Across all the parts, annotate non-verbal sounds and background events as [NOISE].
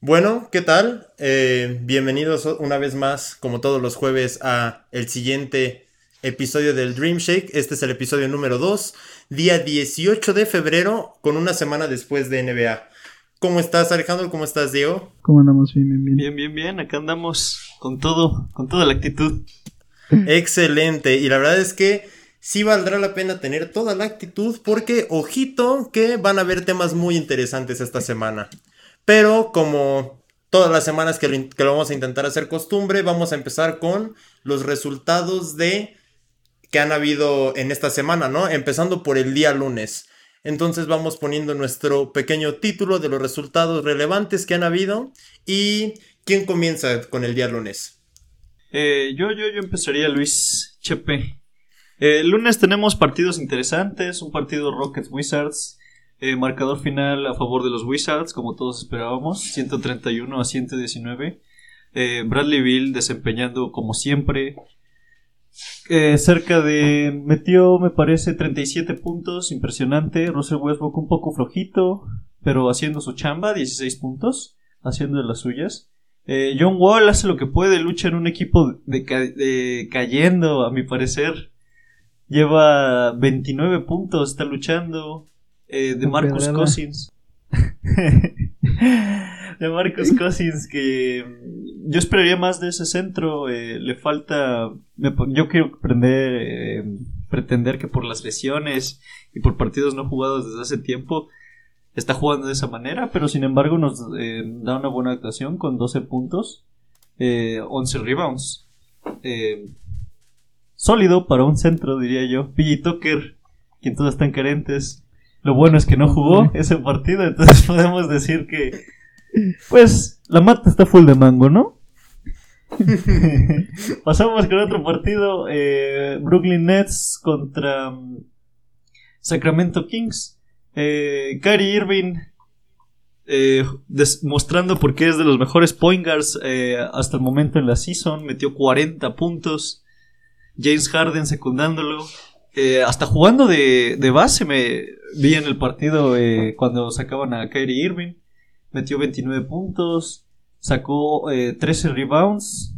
Bueno, ¿qué tal? Eh, bienvenidos una vez más, como todos los jueves, a el siguiente episodio del Dream Shake. Este es el episodio número 2, día 18 de febrero, con una semana después de NBA. ¿Cómo estás, Alejandro? ¿Cómo estás, Diego? ¿Cómo andamos? Bien, bien, bien. Bien, bien, bien. Acá andamos con todo, con toda la actitud. [LAUGHS] Excelente. Y la verdad es que sí valdrá la pena tener toda la actitud porque, ojito, que van a haber temas muy interesantes esta semana. Pero como todas las semanas que lo, vamos a intentar hacer costumbre, vamos a empezar con los resultados de que han habido en esta semana, ¿no? Empezando por el día lunes. Entonces vamos poniendo nuestro pequeño título de los resultados relevantes que han habido. ¿Y quién comienza con el día lunes? Eh, yo, yo, yo empezaría, Luis Chepe. Eh, el lunes tenemos partidos interesantes, un partido Rockets Wizards, eh, marcador final a favor de los Wizards, como todos esperábamos, 131 a 119. Bradley Bill desempeñando como siempre, eh, cerca de. Metió, me parece, 37 puntos. Impresionante. Russell Westbrook un poco flojito, pero haciendo su chamba, 16 puntos. Haciendo de las suyas. Eh, John Wall hace lo que puede, lucha en un equipo de, cayendo, a mi parecer. Lleva 29 puntos, está luchando. Eh, de Marcus Cousins. [LAUGHS] de Marcus Cousins que mm, yo esperaría más de ese centro. Eh, le falta. yo quiero aprender, eh, pretender que por las lesiones y por partidos no jugados desde hace tiempo está jugando de esa manera, pero sin embargo nos eh, da una buena actuación con 12 puntos, 11 rebounds. sólido para un centro, diría yo. PG Tucker, quien todos están carentes. Lo bueno es que no jugó ese partido, entonces [LAUGHS] podemos decir que pues la mata está full de mango, ¿no? [LAUGHS] Pasamos con otro partido. Eh, Brooklyn Nets contra um, Sacramento Kings. Eh, Kyrie Irving eh, mostrando por qué es de los mejores point guards eh, hasta el momento en la season. Metió 40 puntos. James Harden secundándolo. hasta jugando de, de, base me vi en el partido cuando sacaban a Kyrie Irving metió 29 puntos, sacó 13 eh, rebounds.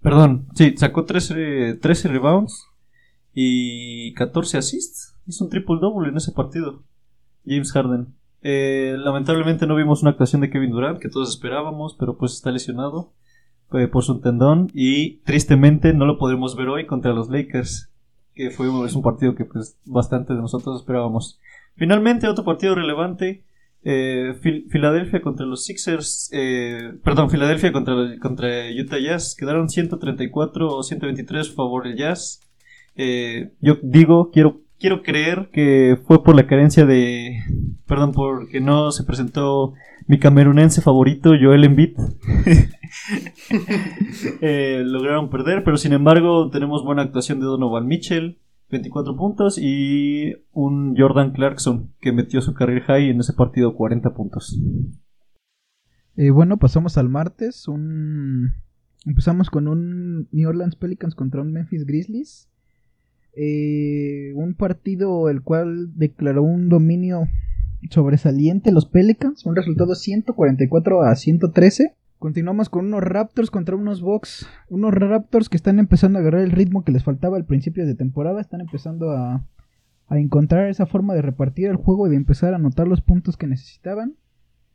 Perdón, sí, sacó 13, 13 rebounds y 14 assists. Hizo un triple double en ese partido. James Harden. Eh, lamentablemente no vimos una actuación de Kevin Durant que todos esperábamos, pero pues está lesionado eh, por su tendón y tristemente no lo podremos ver hoy contra los Lakers, que fue un partido que pues bastante de nosotros esperábamos. Finalmente otro partido relevante eh, Filadelfia contra los Sixers, eh, perdón, Filadelfia contra, contra Utah Jazz, quedaron 134 o 123 a favor del Jazz. Eh, yo digo, quiero, quiero creer que fue por la carencia de, perdón, porque no se presentó mi camerunense favorito, Joel Embiid. [LAUGHS] lograron perder, pero sin embargo tenemos buena actuación de Donovan Mitchell. 24 puntos y un Jordan Clarkson que metió su career high en ese partido 40 puntos. Eh, bueno, pasamos al martes. Un... Empezamos con un New Orleans Pelicans contra un Memphis Grizzlies. Eh, un partido el cual declaró un dominio sobresaliente los Pelicans. Un resultado 144 a 113. Continuamos con unos Raptors contra unos Bucks. Unos Raptors que están empezando a agarrar el ritmo que les faltaba al principio de temporada. Están empezando a, encontrar esa forma de repartir el juego y de empezar a anotar los puntos que necesitaban.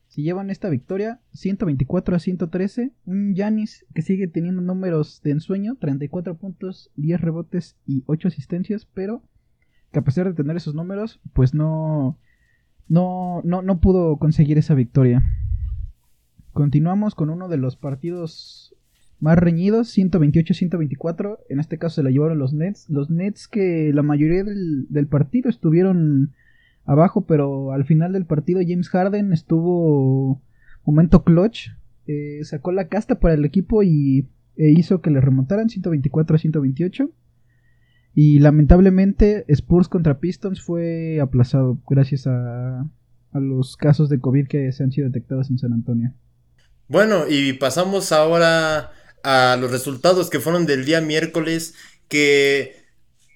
Si llevan esta victoria, 124 a 113. Un Yanis que sigue teniendo números de ensueño: 34 puntos, 10 rebotes y 8 asistencias. Pero que a pesar de tener esos números, pues no, no, no, no pudo conseguir esa victoria. Continuamos con uno de los partidos más reñidos, 128-124. En este caso se la llevaron los Nets. Los Nets que la mayoría del, partido estuvieron abajo, pero al final del partido James Harden estuvo momento clutch. Eh, sacó la casta para el equipo y e hizo que le remontaran 124 128. Y lamentablemente Spurs contra Pistons fue aplazado gracias a, los casos de COVID que se han sido detectados en San Antonio. Bueno, y pasamos ahora a los resultados que fueron del día miércoles, que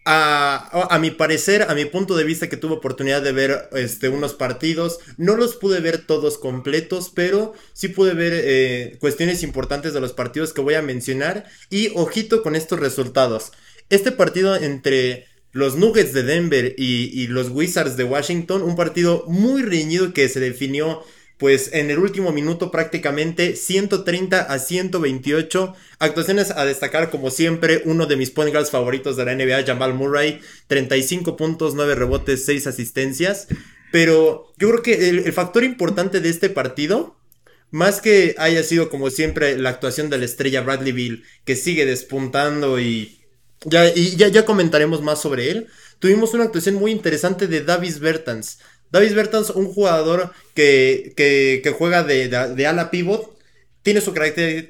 a, a, mi parecer, a mi punto de vista que tuve oportunidad de ver este, unos partidos, no los pude ver todos completos, pero sí pude ver eh, cuestiones importantes de los partidos que voy a mencionar y ojito con estos resultados. Este partido entre los Nuggets de Denver y, los Wizards de Washington, un partido muy reñido que se definió pues en el último minuto prácticamente 130 a 128. Actuaciones a destacar como siempre, uno de mis point guards favoritos de la NBA, Jamal Murray, 35 puntos, 9 rebotes, 6 asistencias. Pero yo creo que el, factor importante de este partido, más que haya sido como siempre la actuación de la estrella Bradley Bill, que sigue despuntando y ya, y ya, ya comentaremos más sobre él, tuvimos una actuación muy interesante de Davis Bertans. Davis Bertans, un jugador que, que, juega de, de, ala pivot, tiene su,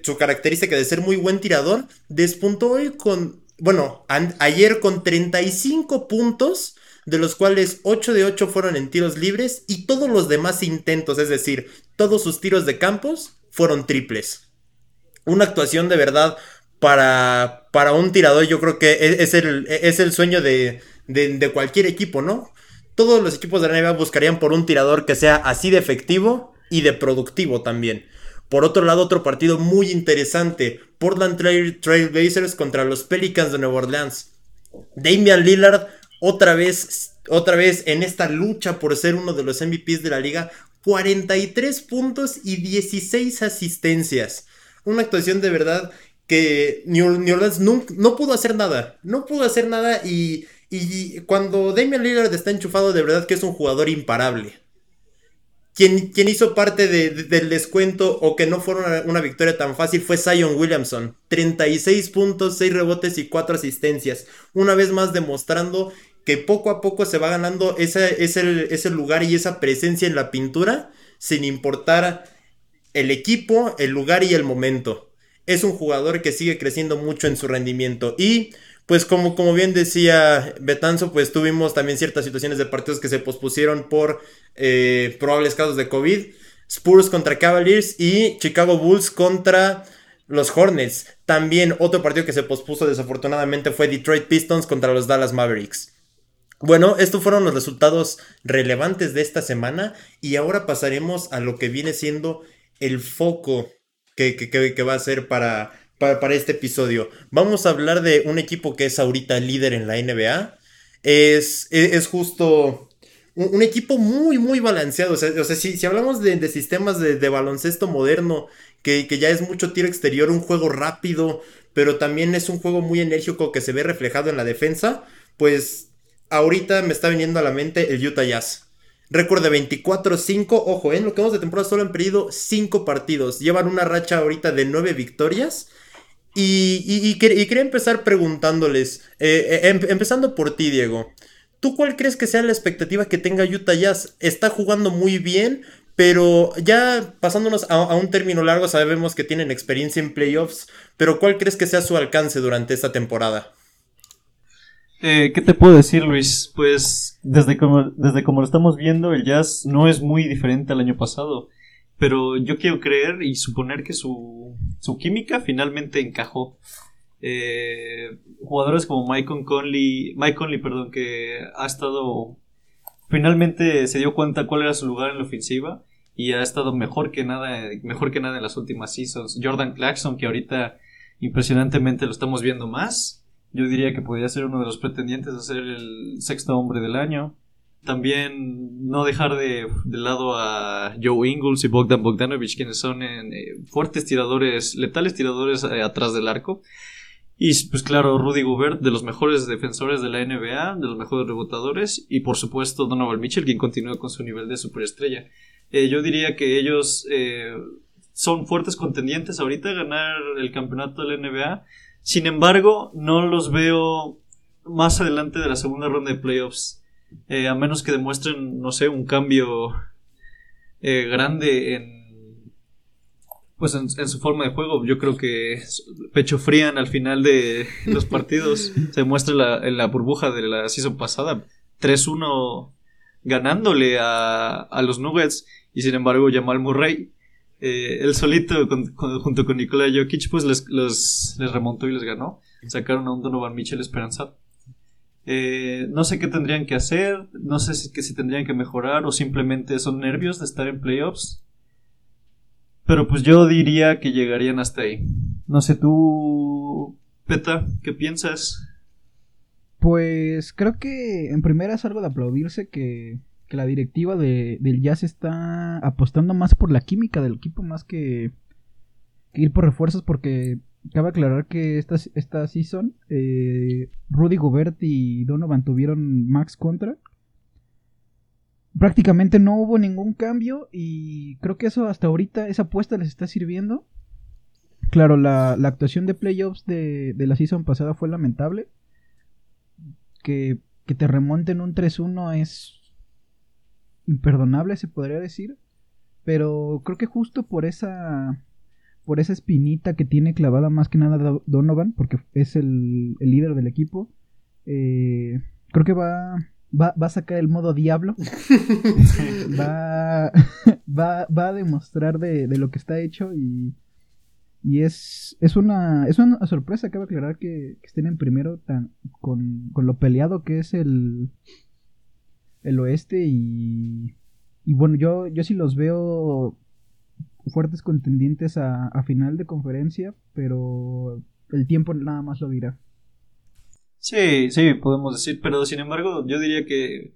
su característica de ser muy buen tirador. Despuntó hoy con, bueno, ayer con 35 puntos, de los cuales 8 de 8 fueron en tiros libres y todos los demás intentos, es decir, todos sus tiros de campos fueron triples. Una actuación de verdad para, para un tirador, yo creo que es, el, es el sueño de, de cualquier equipo, ¿no? todos los equipos de la NBA buscarían por un tirador que sea así de efectivo y de productivo también. Por otro lado, otro partido muy interesante, Portland Trail, Blazers contra los Pelicans de Nueva Orleans. Damian Lillard otra vez, otra vez en esta lucha por ser uno de los MVPs de la liga, 43 puntos y 16 asistencias. Una actuación de verdad que New Orleans no, no pudo hacer nada, no pudo hacer nada y y cuando Damian Lillard está enchufado, de verdad que es un jugador imparable. Quien, quien hizo parte del descuento o que no fuera una, victoria tan fácil fue Zion Williamson. 36 puntos, 6 rebotes y 4 asistencias. Una vez más demostrando que poco a poco se va ganando ese, ese, ese lugar y esa presencia en la pintura sin importar el equipo, el lugar y el momento. Es un jugador que sigue creciendo mucho en su rendimiento y pues como, como bien decía Betanzo, pues tuvimos también ciertas situaciones de partidos que se pospusieron por eh, probables casos de COVID. Spurs contra Cavaliers y Chicago Bulls contra los Hornets. También otro partido que se pospuso desafortunadamente fue Detroit Pistons contra los Dallas Mavericks. Bueno, estos fueron los resultados relevantes de esta semana y ahora pasaremos a lo que viene siendo el foco que, va a ser para para, este episodio. Vamos a hablar de un equipo que es ahorita líder en la NBA. Es, es, justo un, equipo muy, muy balanceado. O sea, si, hablamos de, sistemas de, baloncesto moderno, que, que, ya es mucho tiro exterior, un juego rápido, pero también es un juego muy enérgico que se ve reflejado en la defensa, pues ahorita me está viniendo a la mente el Utah Jazz. Récord de 24-5. Ojo, en lo que vamos de temporada solo han perdido 5 partidos. Llevan una racha ahorita de 9 victorias. Y, quería empezar preguntándoles, eh, eh, em, empezando por ti, Diego. ¿Tú cuál crees que sea la expectativa que tenga Utah Jazz? Está jugando muy bien, pero ya pasándonos a, un término largo, sabemos que tienen experiencia en playoffs, pero ¿cuál crees que sea su alcance durante esta temporada? Eh, ¿Qué te puedo decir, Luis? Pues desde como, desde como lo estamos viendo, el Jazz no es muy diferente al año pasado. Pero yo quiero creer y suponer que su, su química finalmente encajó. Eh, jugadores como Mike Conley, Mike Conley, perdón, que ha estado finalmente se dio cuenta cuál era su lugar en la ofensiva y ha estado mejor que nada, mejor que nada en las últimas seasons. Jordan Clarkson, que ahorita impresionantemente lo estamos viendo más. Yo diría que podría ser uno de los pretendientes a ser el sexto hombre del año. También no dejar de, lado a Joe Ingles y Bogdan Bogdanovich, quienes son eh, fuertes tiradores, letales tiradores eh, atrás del arco. Y pues claro, Rudy Gobert, de los mejores defensores de la NBA, de los mejores rebotadores. Y por supuesto Donovan Mitchell, quien continúa con su nivel de superestrella. Eh, yo diría que ellos son fuertes contendientes ahorita a ganar el campeonato de la NBA. Sin embargo, no los veo más adelante de la segunda ronda de playoffs. Eh, a menos que demuestren, no sé, un cambio eh, grande en pues en, su forma de juego. Yo creo que pecho frían al final de [LAUGHS] los partidos. Se muestra en la burbuja de la season pasada. 3-1 ganándole a, a, los Nuggets. Y sin embargo, Jamal Murray, eh, él solito, junto con Nikola Jokic, pues les, remontó y les ganó. Sacaron a un Donovan Mitchell esperanzado. Eh, no sé qué tendrían que hacer, no sé si, si tendrían que mejorar o simplemente son nervios de estar en playoffs. Pero pues yo diría que llegarían hasta ahí. No sé tú, Peta, ¿qué piensas? Pues creo que en primera es algo de aplaudirse que, que la directiva de, del Jazz está apostando más por la química del equipo más que, ir por refuerzos porque cabe aclarar que esta, esta season eh, Rudy Gobert y Donovan tuvieron max contra. Prácticamente no hubo ningún cambio y creo que eso hasta ahorita, esa apuesta les está sirviendo. Claro, la, la actuación de playoffs de, de, la season pasada fue lamentable. Que, que te remonten un 3-1 es imperdonable, se podría decir. Pero creo que justo por esa por esa espinita que tiene clavada más que nada Donovan, porque es el, el líder del equipo, eh, creo que va, va, va, a sacar el modo diablo. [LAUGHS] va, va, va, a demostrar de, de, lo que está hecho y, y es, es, una, es una sorpresa, cabe aclarar que, que estén en primero tan, con, con lo peleado que es el, el oeste y, y bueno, yo, yo sí los veo fuertes contendientes a, a, final de conferencia, pero el tiempo nada más lo dirá. Sí, sí, podemos decir, pero sin embargo yo diría que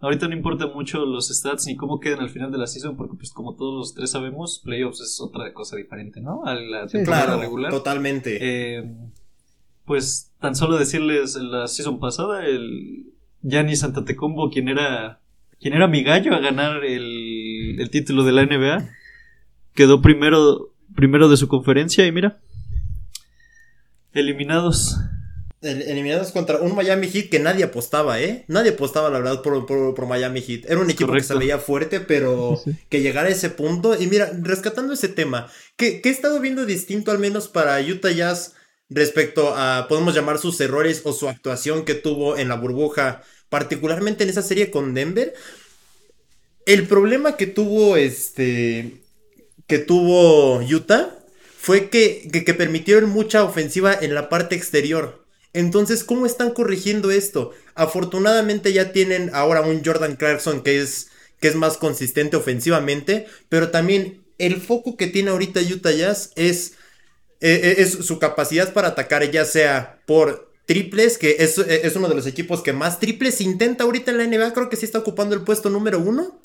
ahorita no importa mucho los stats ni cómo quedan al final de la season, porque pues como todos los tres sabemos, playoffs es otra cosa diferente, ¿no? A la sí, claro, regular. Totalmente. Eh, pues tan solo decirles la season pasada, el Gianni Santatecumbo, quien era quien era mi gallo a ganar el, el título de la NBA, quedó primero, primero de su conferencia y mira, eliminados. eliminados contra un Miami Heat que nadie apostaba, ¿eh? Nadie apostaba, la verdad, por, por, Miami Heat. Era un equipo Correcto. que se veía fuerte, pero sí. que llegara a ese punto. Y mira, rescatando ese tema, ¿qué, ¿qué he estado viendo distinto al menos para Utah Jazz respecto a, podemos llamar sus errores o su actuación que tuvo en la burbuja, particularmente en esa serie con Denver? El problema que tuvo este que tuvo Utah fue que, que, permitieron mucha ofensiva en la parte exterior. Entonces, ¿cómo están corrigiendo esto? Afortunadamente ya tienen ahora un Jordan Clarkson que es, que es más consistente ofensivamente, pero también el foco que tiene ahorita Utah Jazz es, es, es su capacidad para atacar, ya sea por triples, que es, es, uno de los equipos que más triples intenta ahorita en la NBA, creo que sí está ocupando el puesto número uno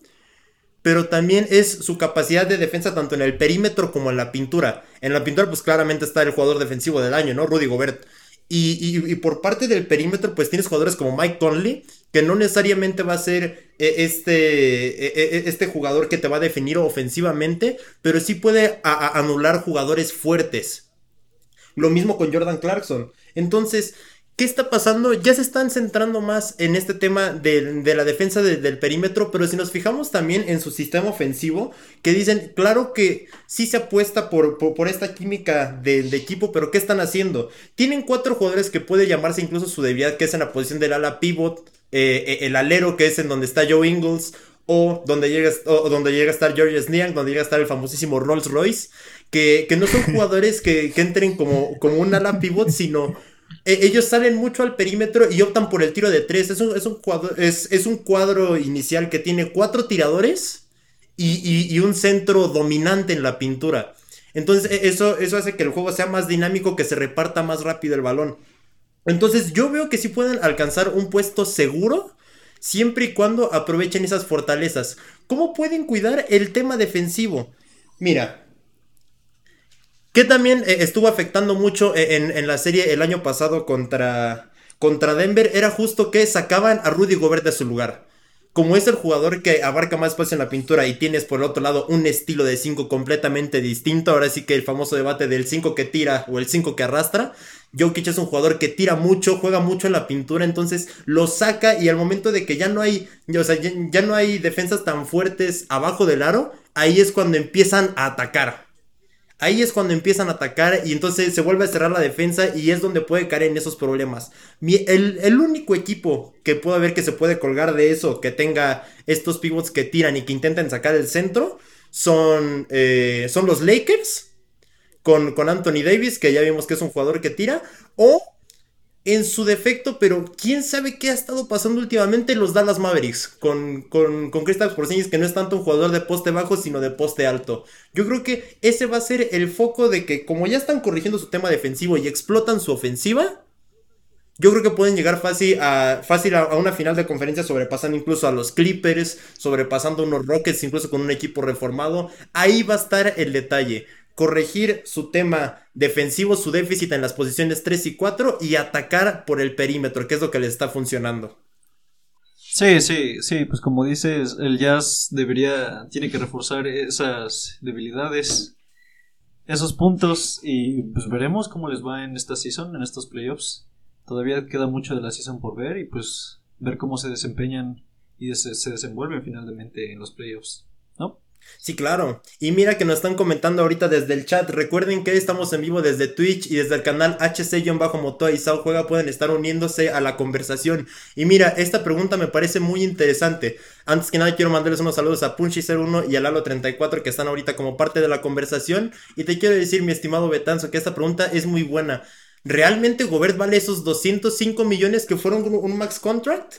pero también es su capacidad de defensa tanto en el perímetro como en la pintura. En la pintura, pues claramente está el jugador defensivo del año, ¿no? Rudy Gobert. Y, y por parte del perímetro, pues tienes jugadores como Mike Conley, que no necesariamente va a ser eh, este, eh, eh, este jugador que te va a definir ofensivamente, pero sí puede anular jugadores fuertes. Lo mismo con Jordan Clarkson. Entonces, ¿Qué está pasando? Ya se están centrando más en este tema de, de la defensa de, del perímetro, pero si nos fijamos también en su sistema ofensivo, que dicen, claro que sí se apuesta por, por, por esta química de, de, equipo, pero ¿qué están haciendo? Tienen cuatro jugadores que puede llamarse incluso su debilidad, que es en la posición del ala pivot, eh, el alero, que es en donde está Joe Ingles, o donde llega, o donde llega a estar George Niang, donde llega a estar el famosísimo Rolls Royce, que, que no son [LAUGHS] jugadores que, que entren como, como un ala pivot, sino eh, ellos salen mucho al perímetro y optan por el tiro de tres. Es un, es un, cuadro, es, es un cuadro inicial que tiene cuatro tiradores y, y, y, un centro dominante en la pintura. Entonces e, eso, eso hace que el juego sea más dinámico, que se reparta más rápido el balón. Entonces yo veo que sí pueden alcanzar un puesto seguro siempre y cuando aprovechen esas fortalezas. ¿Cómo pueden cuidar el tema defensivo? Mira, que también eh, estuvo afectando mucho eh, en, la serie el año pasado contra, contra Denver era justo que sacaban a Rudy Gobert de su lugar. Como es el jugador que abarca más espacio en la pintura y tienes por el otro lado un estilo de 5 completamente distinto, ahora sí que el famoso debate del 5 que tira o el 5 que arrastra, Jokic es un jugador que tira mucho, juega mucho en la pintura, entonces lo saca y al momento de que ya no hay, o sea, ya, ya no hay defensas tan fuertes abajo del aro, ahí es cuando empiezan a atacar. Ahí es cuando empiezan a atacar y entonces se vuelve a cerrar la defensa y es donde puede caer en esos problemas. El, único equipo que puedo ver que se puede colgar de eso, que tenga estos pivots que tiran y que intenten sacar el centro, son, eh, son los Lakers con, con Anthony Davis, que ya vimos que es un jugador que tira, o en su defecto, pero quién sabe qué ha estado pasando últimamente los Dallas Mavericks con, con, con Kristaps Porzingis, que no es tanto un jugador de poste bajo, sino de poste alto. Yo creo que ese va a ser el foco de que, como ya están corrigiendo su tema defensivo y explotan su ofensiva, yo creo que pueden llegar fácil a, fácil a, una final de conferencia sobrepasando incluso a los Clippers, sobrepasando unos Rockets, incluso con un equipo reformado. Ahí va a estar el detalle corregir su tema defensivo, su déficit en las posiciones 3 y 4 y atacar por el perímetro, que es lo que le está funcionando. Sí, sí, sí, pues como dices, el Jazz debería, tiene que reforzar esas debilidades, esos puntos y pues veremos cómo les va en esta season, en estos playoffs. Todavía queda mucho de la season por ver y pues ver cómo se desempeñan y se, se desenvuelven finalmente en los playoffs, ¿no? Sí, claro. Y mira que nos están comentando ahorita desde el chat. Recuerden que estamos en vivo desde Twitch y desde el canal HC-Motoa y Sao Juega pueden estar uniéndose a la conversación. Y mira, esta pregunta me parece muy interesante. Antes que nada quiero mandarles unos saludos a Punchy01 y a Lalo34 que están ahorita como parte de la conversación. Y te quiero decir, mi estimado Betanzo, que esta pregunta es muy buena. ¿Realmente Gobert vale esos 205 millones que fueron un max contract?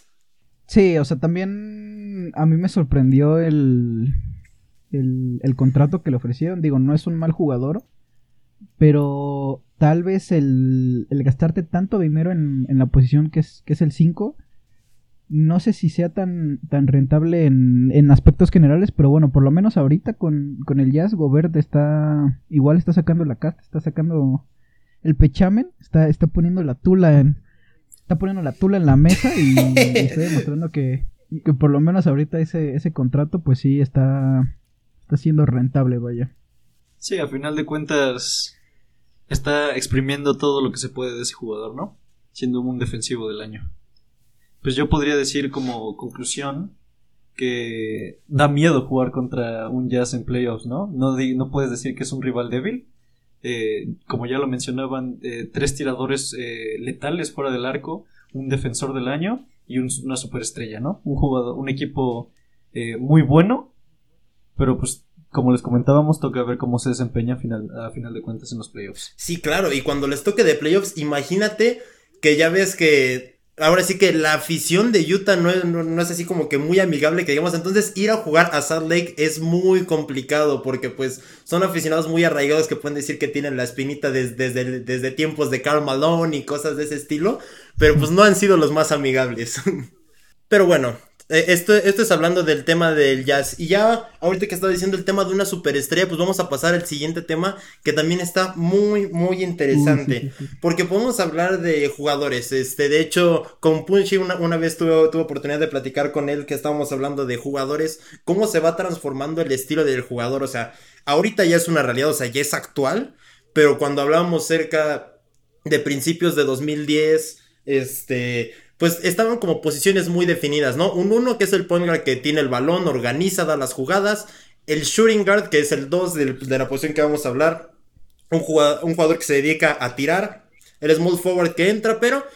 Sí, o sea, también a mí me sorprendió el el, contrato que le ofrecieron. Digo, no es un mal jugador, pero tal vez el, el gastarte tanto dinero en, en, la posición que es, que es el 5, no sé si sea tan, tan rentable en, en, aspectos generales, pero bueno, por lo menos ahorita con, con el Jazz, Gobert está, igual está sacando la casta, está sacando el pechamen, está, está poniendo la tula en, está poniendo la tula en la mesa y, y [LAUGHS] está demostrando que, que por lo menos ahorita ese, ese contrato pues sí está está siendo rentable, vaya. Sí, a final de cuentas está exprimiendo todo lo que se puede de ese jugador, ¿no? Siendo un defensivo del año. Pues yo podría decir como conclusión que da miedo jugar contra un Jazz en playoffs, ¿no? No, no puedes decir que es un rival débil. Eh, como ya lo mencionaban, eh, tres tiradores eh, letales fuera del arco, un defensor del año y una superestrella, ¿no? Un jugador, un equipo muy bueno pero pues como les comentábamos, toca ver cómo se desempeña a final, de cuentas en los playoffs. Sí, claro, y cuando les toque de playoffs, imagínate que ya ves que ahora sí que la afición de Utah no es, así como que muy amigable que digamos, entonces ir a jugar a Salt Lake es muy complicado porque pues son aficionados muy arraigados que pueden decir que tienen la espinita desde, desde, tiempos de Karl Malone y cosas de ese estilo, pero pues no han sido los más amigables. [LAUGHS] pero bueno, esto, esto es hablando del tema del jazz. Y ya, ahorita que estaba diciendo el tema de una superestrella, pues vamos a pasar al siguiente tema que también está muy, muy interesante. Porque podemos hablar de jugadores. Este, de hecho, con Punchy una, una vez tuve, tuve oportunidad de platicar con él que estábamos hablando de jugadores. Cómo se va transformando el estilo del jugador. O sea, ahorita ya es una realidad, o sea, ya es actual. Pero cuando hablábamos cerca de principios de 2010, este pues estaban como posiciones muy definidas, ¿no? Un uno que es el point guard que tiene el balón, organiza, da las jugadas. El shooting guard, que es el 2 de, la posición que vamos a hablar. Un jugador, un jugador que se dedica a tirar. El small forward que entra, pero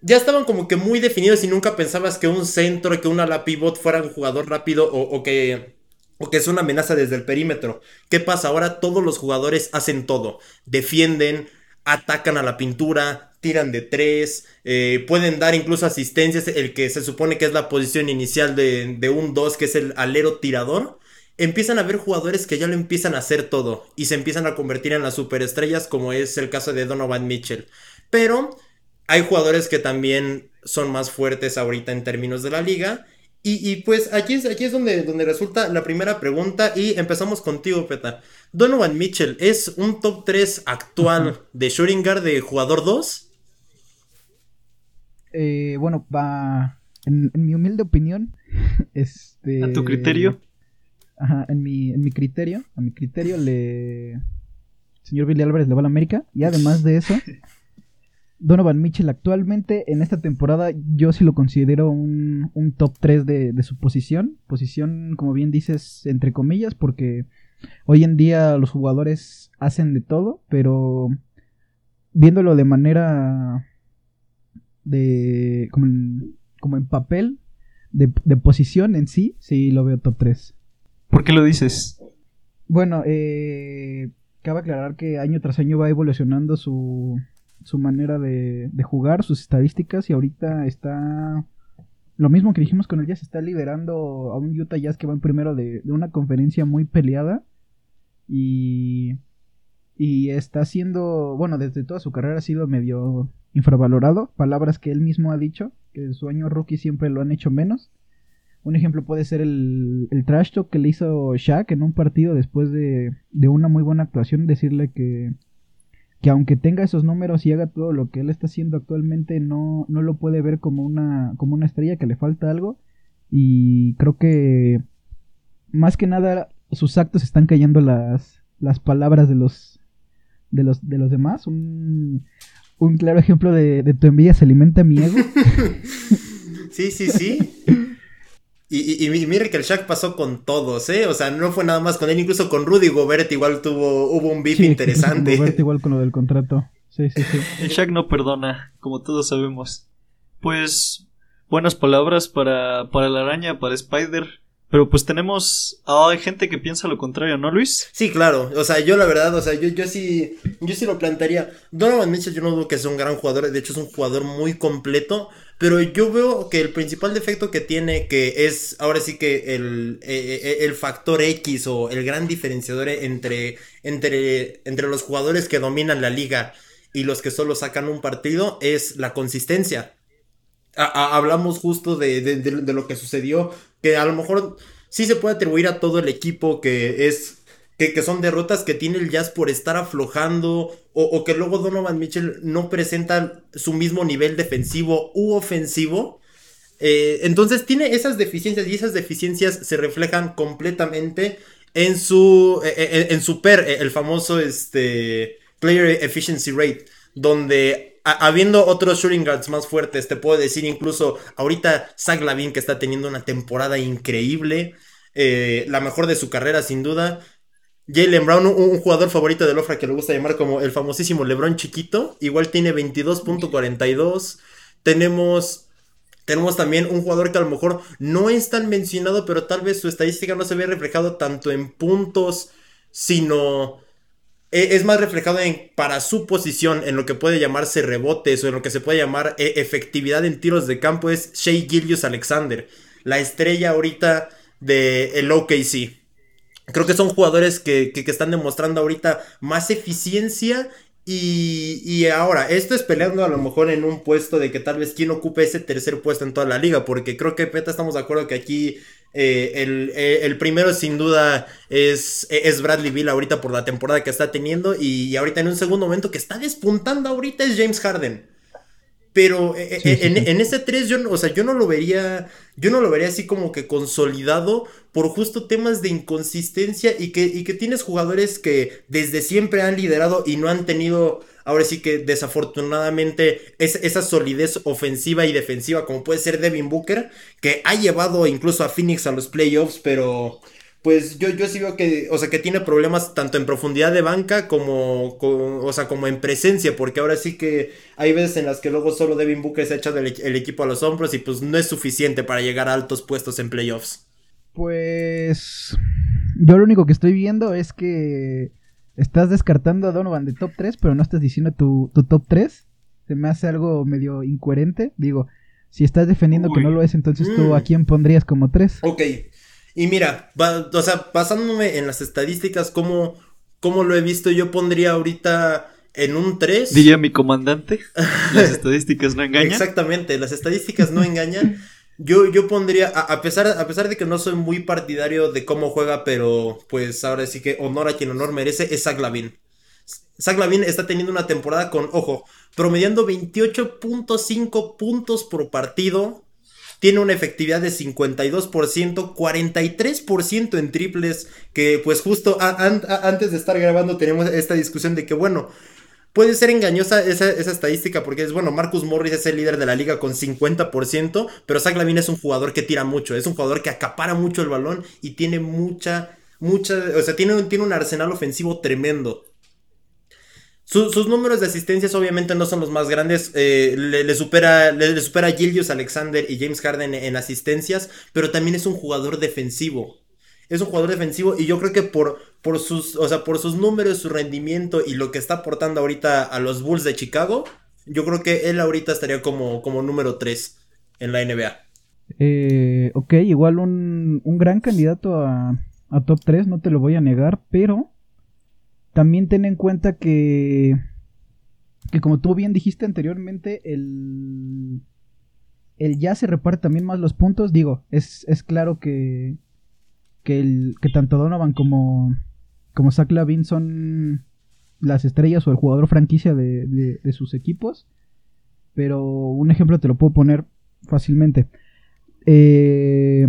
ya estaban como que muy definidos y nunca pensabas que un centro, que un ala pivot fuera un jugador rápido o, o que o que es una amenaza desde el perímetro. ¿Qué pasa? Ahora todos los jugadores hacen todo. Defienden, atacan a la pintura, tiran de tres, eh, pueden dar incluso asistencias, el que se supone que es la posición inicial de, un 2, que es el alero tirador. Empiezan a ver jugadores que ya lo empiezan a hacer todo y se empiezan a convertir en las superestrellas, como es el caso de Donovan Mitchell. Pero hay jugadores que también son más fuertes ahorita en términos de la liga y, pues aquí es, aquí es donde, donde resulta la primera pregunta y empezamos contigo, Peta. Donovan Mitchell, ¿es un top 3 actual de guard de jugador 2? Eh, bueno, va. En, mi humilde opinión, [LAUGHS] este. ¿A tu criterio? Ajá, en mi, en mi criterio, a mi criterio le. Señor Billy Álvarez le va a la América. Y además de eso, [LAUGHS] Donovan Mitchell actualmente en esta temporada yo sí lo considero un, un top 3 de, de, su posición. Posición, como bien dices, entre comillas, porque hoy en día los jugadores hacen de todo, pero viéndolo de manera de como en, como en papel de, posición en sí, sí lo veo top 3. ¿Por qué lo dices? Bueno, eh, cabe aclarar que año tras año va evolucionando su, su manera de, de jugar, sus estadísticas y ahorita está lo mismo que dijimos con el Jazz, está liderando a un Utah Jazz que va en primero de, de una conferencia muy peleada y, y está siendo, bueno, desde toda su carrera ha sido medio infravalorado, palabras que él mismo ha dicho, que en su año rookie siempre lo han hecho menos. Un ejemplo puede ser el, el trash talk que le hizo Shaq en un partido después de, de una muy buena actuación, decirle que, que aunque tenga esos números y haga todo lo que él está haciendo actualmente, no, no lo puede ver como una, como una estrella, que le falta algo. Y creo que más que nada sus actos están cayendo las, las palabras de los, de los, de los demás. Un, un claro ejemplo de, de tu envidia se alimenta mi ego. [LAUGHS] sí, sí, sí. Y, y, y, mire que el Shaq pasó con todos, ¿eh? O sea, no fue nada más con él, incluso con Rudy Gobert igual tuvo, hubo un beef Sí, interesante. Gobert igual con lo del contrato. Sí, sí, sí. El Shaq no perdona, como todos sabemos. Pues, buenas palabras para, para la araña, para Spider. Pero pues tenemos. ah, hay gente que piensa lo contrario, ¿no, Luis? Sí, claro. O sea, yo la verdad, o sea, yo, yo sí. Yo sí lo plantearía. Donovan Mitchell, yo no dudo que sea un gran jugador. De hecho, es un jugador muy completo. Pero yo veo que el principal defecto que tiene, que es ahora sí que el, eh, el factor X o el gran diferenciador entre, entre, entre los jugadores que dominan la liga y los que solo sacan un partido, es la consistencia. Hablamos justo de, de, lo que sucedió, que a lo mejor sí se puede atribuir a todo el equipo que es... Que, que son derrotas que tiene el Jazz por estar aflojando o, que luego Donovan Mitchell no presenta su mismo nivel defensivo u ofensivo. Eh, entonces tiene esas deficiencias y esas deficiencias se reflejan completamente en su, eh, en, en su PER, el famoso este, Player Efficiency Rate, donde habiendo otros shooting guards más fuertes, te puedo decir incluso ahorita Zach Lavin que está teniendo una temporada increíble, eh, la mejor de su carrera sin duda. Jalen Brown, un, jugador favorito de Lofra que le gusta llamar como el famosísimo LeBron chiquito, igual tiene 22.42. Tenemos tenemos también un jugador que a lo mejor no es tan mencionado, pero tal vez su estadística no se ve reflejado tanto en puntos, sino es más reflejado en para su posición, en lo que puede llamarse rebotes o en lo que se puede llamar e, efectividad en tiros de campo, es Shea Gillius Alexander, la estrella ahorita del de OKC. Creo que son jugadores que, que, que, están demostrando ahorita más eficiencia. Y, y, ahora, esto es peleando a lo mejor en un puesto de que tal vez quien ocupe ese tercer puesto en toda la liga. Porque creo que Peta estamos de acuerdo que aquí eh, el, eh, el, primero sin duda es, es Bradley Bill ahorita por la temporada que está teniendo. Y, ahorita en un segundo momento que está despuntando ahorita es James Harden. Pero sí, en, sí, sí. en, ese 3 yo, o sea, yo no lo vería, yo no lo vería así como que consolidado por justo temas de inconsistencia y que, y que tienes jugadores que desde siempre han liderado y no han tenido, ahora sí que desafortunadamente, es, esa solidez ofensiva y defensiva como puede ser Devin Booker, que ha llevado incluso a Phoenix a los playoffs, pero pues yo, yo sí veo que, o sea, que tiene problemas tanto en profundidad de banca como, o sea, como en presencia, porque ahora sí que hay veces en las que luego solo Devin Booker se echa del, el equipo a los hombros y pues no es suficiente para llegar a altos puestos en playoffs. Pues yo lo único que estoy viendo es que estás descartando a Donovan de top 3, pero no estás diciendo tu, tu top 3. Se me hace algo medio incoherente. Digo, si estás defendiendo Uy. que no lo es, entonces tú a quién pondrías como 3. Ok. Y mira, va, o sea, basándome en las estadísticas, como, como lo he visto, yo pondría ahorita en un 3. Diría mi comandante, [LAUGHS] las estadísticas no engañan. Exactamente, las estadísticas no engañan. [LAUGHS] Yo, yo pondría, a, a, pesar, a pesar de que no soy muy partidario de cómo juega, pero pues ahora sí que honor a quien honor merece, es Zach Lavin. Zach Lavin está teniendo una temporada con, ojo, promediando 28.5 puntos por partido, tiene una efectividad de 52%, 43% en triples, que pues justo antes de estar grabando tenemos esta discusión de que bueno, puede ser engañosa esa, estadística porque es bueno, Marcus Morris es el líder de la liga con 50%, pero Zach Lavin es un jugador que tira mucho, es un jugador que acapara mucho el balón y tiene mucha, mucha, o sea, tiene, tiene un arsenal ofensivo tremendo. Su, sus números de asistencias obviamente no son los más grandes. Eh, le, supera, le, supera a Gildius Alexander y James Harden en asistencias, pero también es un jugador defensivo. Es un jugador defensivo y yo creo que por, por, sus, o sea, por sus números, su rendimiento y lo que está aportando ahorita a los Bulls de Chicago, yo creo que él ahorita estaría como, como número 3 en la NBA. Eh, ok, igual un, un gran candidato a, a top 3, no te lo voy a negar, pero también ten en cuenta que, que como tú bien dijiste anteriormente, el, el ya se reparte también más los puntos. Digo, es, es claro que, que, el, que tanto Donovan como, como Zach Lavin son las estrellas o el jugador franquicia de, de, sus equipos. Pero un ejemplo te lo puedo poner fácilmente. Eh,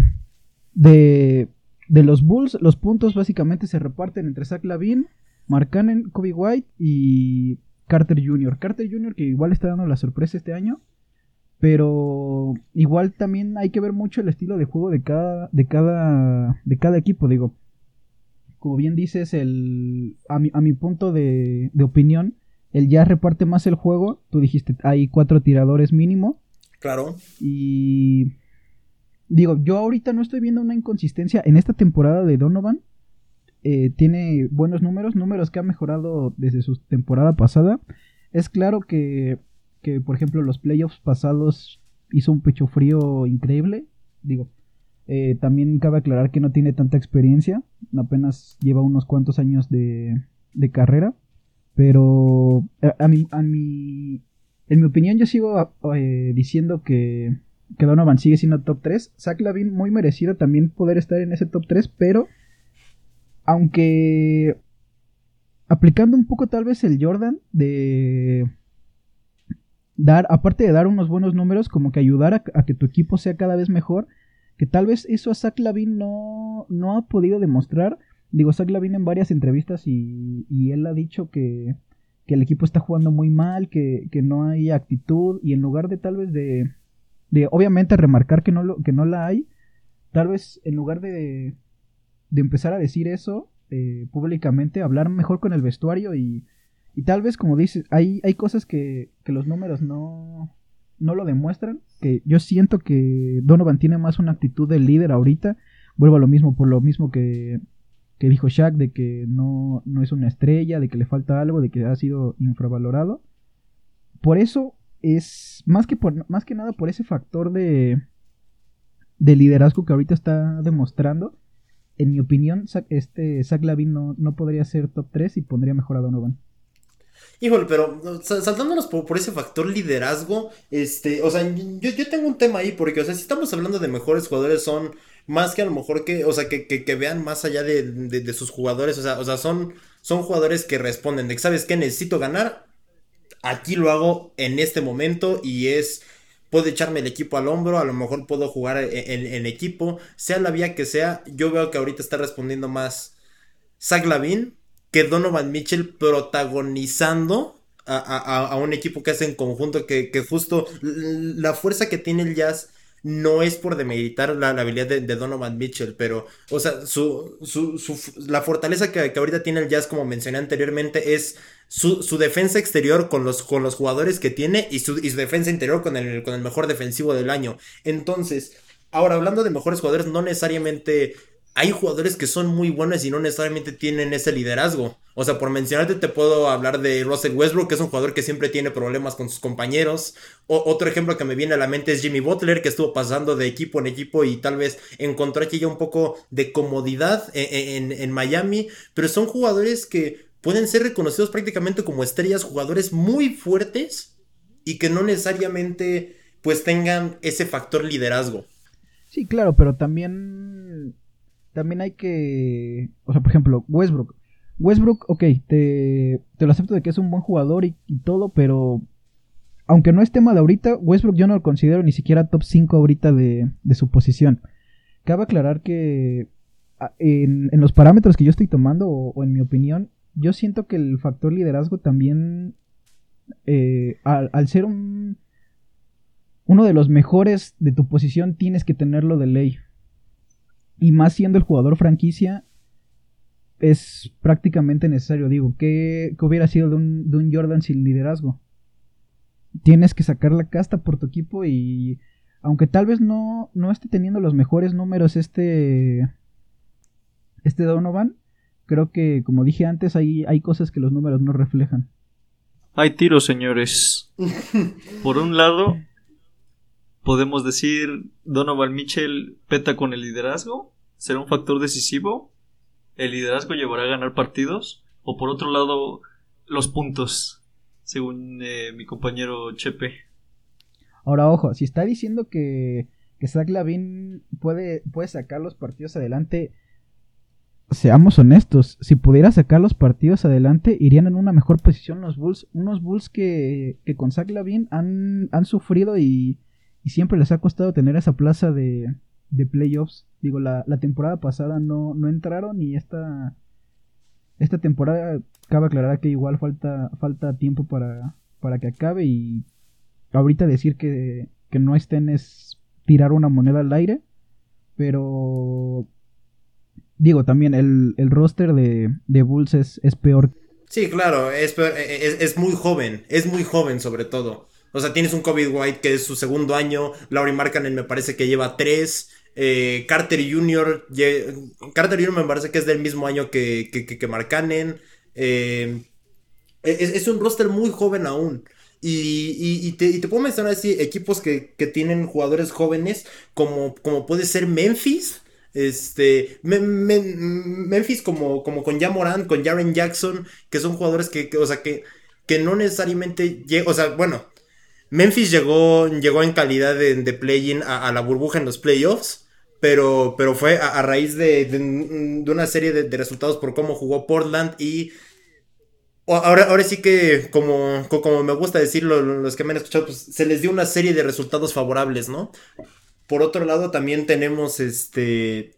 de, de los Bulls, los puntos básicamente se reparten entre Zach Lavin, Mark Cannon, Kobe White y Carter Jr. Carter Jr. que igual está dando la sorpresa este año. Pero igual también hay que ver mucho el estilo de juego de cada, de cada, de cada equipo. Digo, como bien dices, el, a, mi, a mi punto de, de opinión, el ya reparte más el juego. Tú dijiste, hay cuatro tiradores mínimo. Claro. Y digo, yo ahorita no estoy viendo una inconsistencia en esta temporada de Donovan. Eh, tiene buenos números, números que ha mejorado desde su temporada pasada. Es claro que, que, por ejemplo, los playoffs pasados hizo un pecho frío increíble. Digo, eh, también cabe aclarar que no tiene tanta experiencia, apenas lleva unos cuantos años de, de carrera. Pero a, mi, a mi, en mi opinión yo sigo eh, diciendo que, que Donovan sigue siendo top 3. Zach Lavin muy merecido también poder estar en ese top 3, pero aunque aplicando un poco tal vez el Jordan de dar, aparte de dar unos buenos números, como que ayudar a, que tu equipo sea cada vez mejor, que tal vez eso a Zach Lavin no, no ha podido demostrar. Digo, Zach Lavin en varias entrevistas y, y él ha dicho que, que, el equipo está jugando muy mal, que, que, no hay actitud y en lugar de tal vez de, de obviamente remarcar que no, lo, que no la hay, tal vez en lugar de, de empezar a decir eso eh, públicamente, hablar mejor con el vestuario y, y tal vez, como dices, hay, hay cosas que, que los números no, no lo demuestran, que yo siento que Donovan tiene más una actitud de líder ahorita, vuelvo a lo mismo, por lo mismo que, que dijo Shaq, de que no, no es una estrella, de que le falta algo, de que ha sido infravalorado. Por eso es más que por más que nada por ese factor de de liderazgo que ahorita está demostrando en mi opinión, este Zach Lavin no, no podría ser top 3 y pondría mejor a Donovan. Híjole, pero saltándonos por, ese factor liderazgo, este, o sea, yo, yo, tengo un tema ahí, porque, o sea, si estamos hablando de mejores jugadores, son más que a lo mejor que, o sea, que, que, vean más allá de, de, sus jugadores, o sea, o sea son, son jugadores que responden de ¿sabes qué? Necesito ganar, aquí lo hago en este momento y es puedo echarme el equipo al hombro, a lo mejor puedo jugar en, equipo, sea la vía que sea, yo veo que ahorita está respondiendo más Zach Lavin que Donovan Mitchell protagonizando a, un equipo que hace en conjunto, que, que, justo la fuerza que tiene el Jazz no es por demeritar la, habilidad de, Donovan Mitchell, pero, o sea, su, la fortaleza que, ahorita tiene el Jazz, como mencioné anteriormente, es su, defensa exterior con los, con los jugadores que tiene y su, y su defensa interior con el, con el mejor defensivo del año. Entonces, ahora hablando de mejores jugadores, no necesariamente hay jugadores que son muy buenos y no necesariamente tienen ese liderazgo. O sea, por mencionarte te puedo hablar de Russell Westbrook, que es un jugador que siempre tiene problemas con sus compañeros. O, otro ejemplo que me viene a la mente es Jimmy Butler, que estuvo pasando de equipo en equipo y tal vez encontró aquí ya un poco de comodidad en, en Miami. Pero son jugadores que pueden ser reconocidos prácticamente como estrellas, jugadores muy fuertes y que no necesariamente pues tengan ese factor liderazgo. Sí, claro, pero también también hay que, o sea, por ejemplo, Westbrook. Westbrook, ok, te, te lo acepto de que es un buen jugador y, todo, pero aunque no es tema de ahorita, Westbrook yo no lo considero ni siquiera top 5 ahorita de, de su posición. Cabe aclarar que en, los parámetros que yo estoy tomando, o, en mi opinión, yo siento que el factor liderazgo también, eh, al, al, ser un, uno de los mejores de tu posición, tienes que tenerlo de ley. Y más siendo el jugador franquicia, es prácticamente necesario. Digo, ¿qué, hubiera sido de un, de un, Jordan sin liderazgo? Tienes que sacar la casta por tu equipo y aunque tal vez no, no esté teniendo los mejores números este este Donovan, creo que, como dije antes, hay, hay cosas que los números no reflejan. Hay tiros, señores. [LAUGHS] Por un lado, podemos decir Donovan Mitchell peta con el liderazgo, será un factor decisivo, el liderazgo llevará a ganar partidos, o por otro lado, los puntos, según eh, mi compañero Chepe. Ahora, ojo, si está diciendo que, que Zach Lavin puede, puede sacar los partidos adelante, seamos honestos, si pudiera sacar los partidos adelante, irían en una mejor posición los Bulls. Unos Bulls que, que con Zach Lavin han, han sufrido y, siempre les ha costado tener esa plaza de, de playoffs. Digo, la, la temporada pasada no, no entraron y esta, esta temporada cabe aclarar que igual falta, falta tiempo para, para que acabe y ahorita decir que, que no estén es tirar una moneda al aire, pero digo, también el, el roster de, de Bulls es, es, peor. Sí, claro, es, peor, es, es, muy joven, es muy joven sobre todo. O sea, tienes un Kobe White que es su segundo año, Laurie Markkanen me parece que lleva tres, eh, Carter Jr., Carter Jr. me parece que es del mismo año que, que, que Markkanen. Eh, es, un roster muy joven aún. Y, y, te, puedo mencionar así equipos que, que tienen jugadores jóvenes como, como puede ser Memphis. Este, me, me, Memphis como, como con Jamoran, con Jaren Jackson, que son jugadores que, que o sea, que, que no necesariamente o sea, bueno, Memphis llegó, llegó en calidad de, de play-in a, la burbuja en los playoffs, pero, pero fue a, raíz de, de, una serie de, resultados por cómo jugó Portland y ahora, ahora sí que, como, como me gusta decirlo, los que me han escuchado, pues se les dio una serie de resultados favorables, ¿no? Por otro lado, también tenemos este.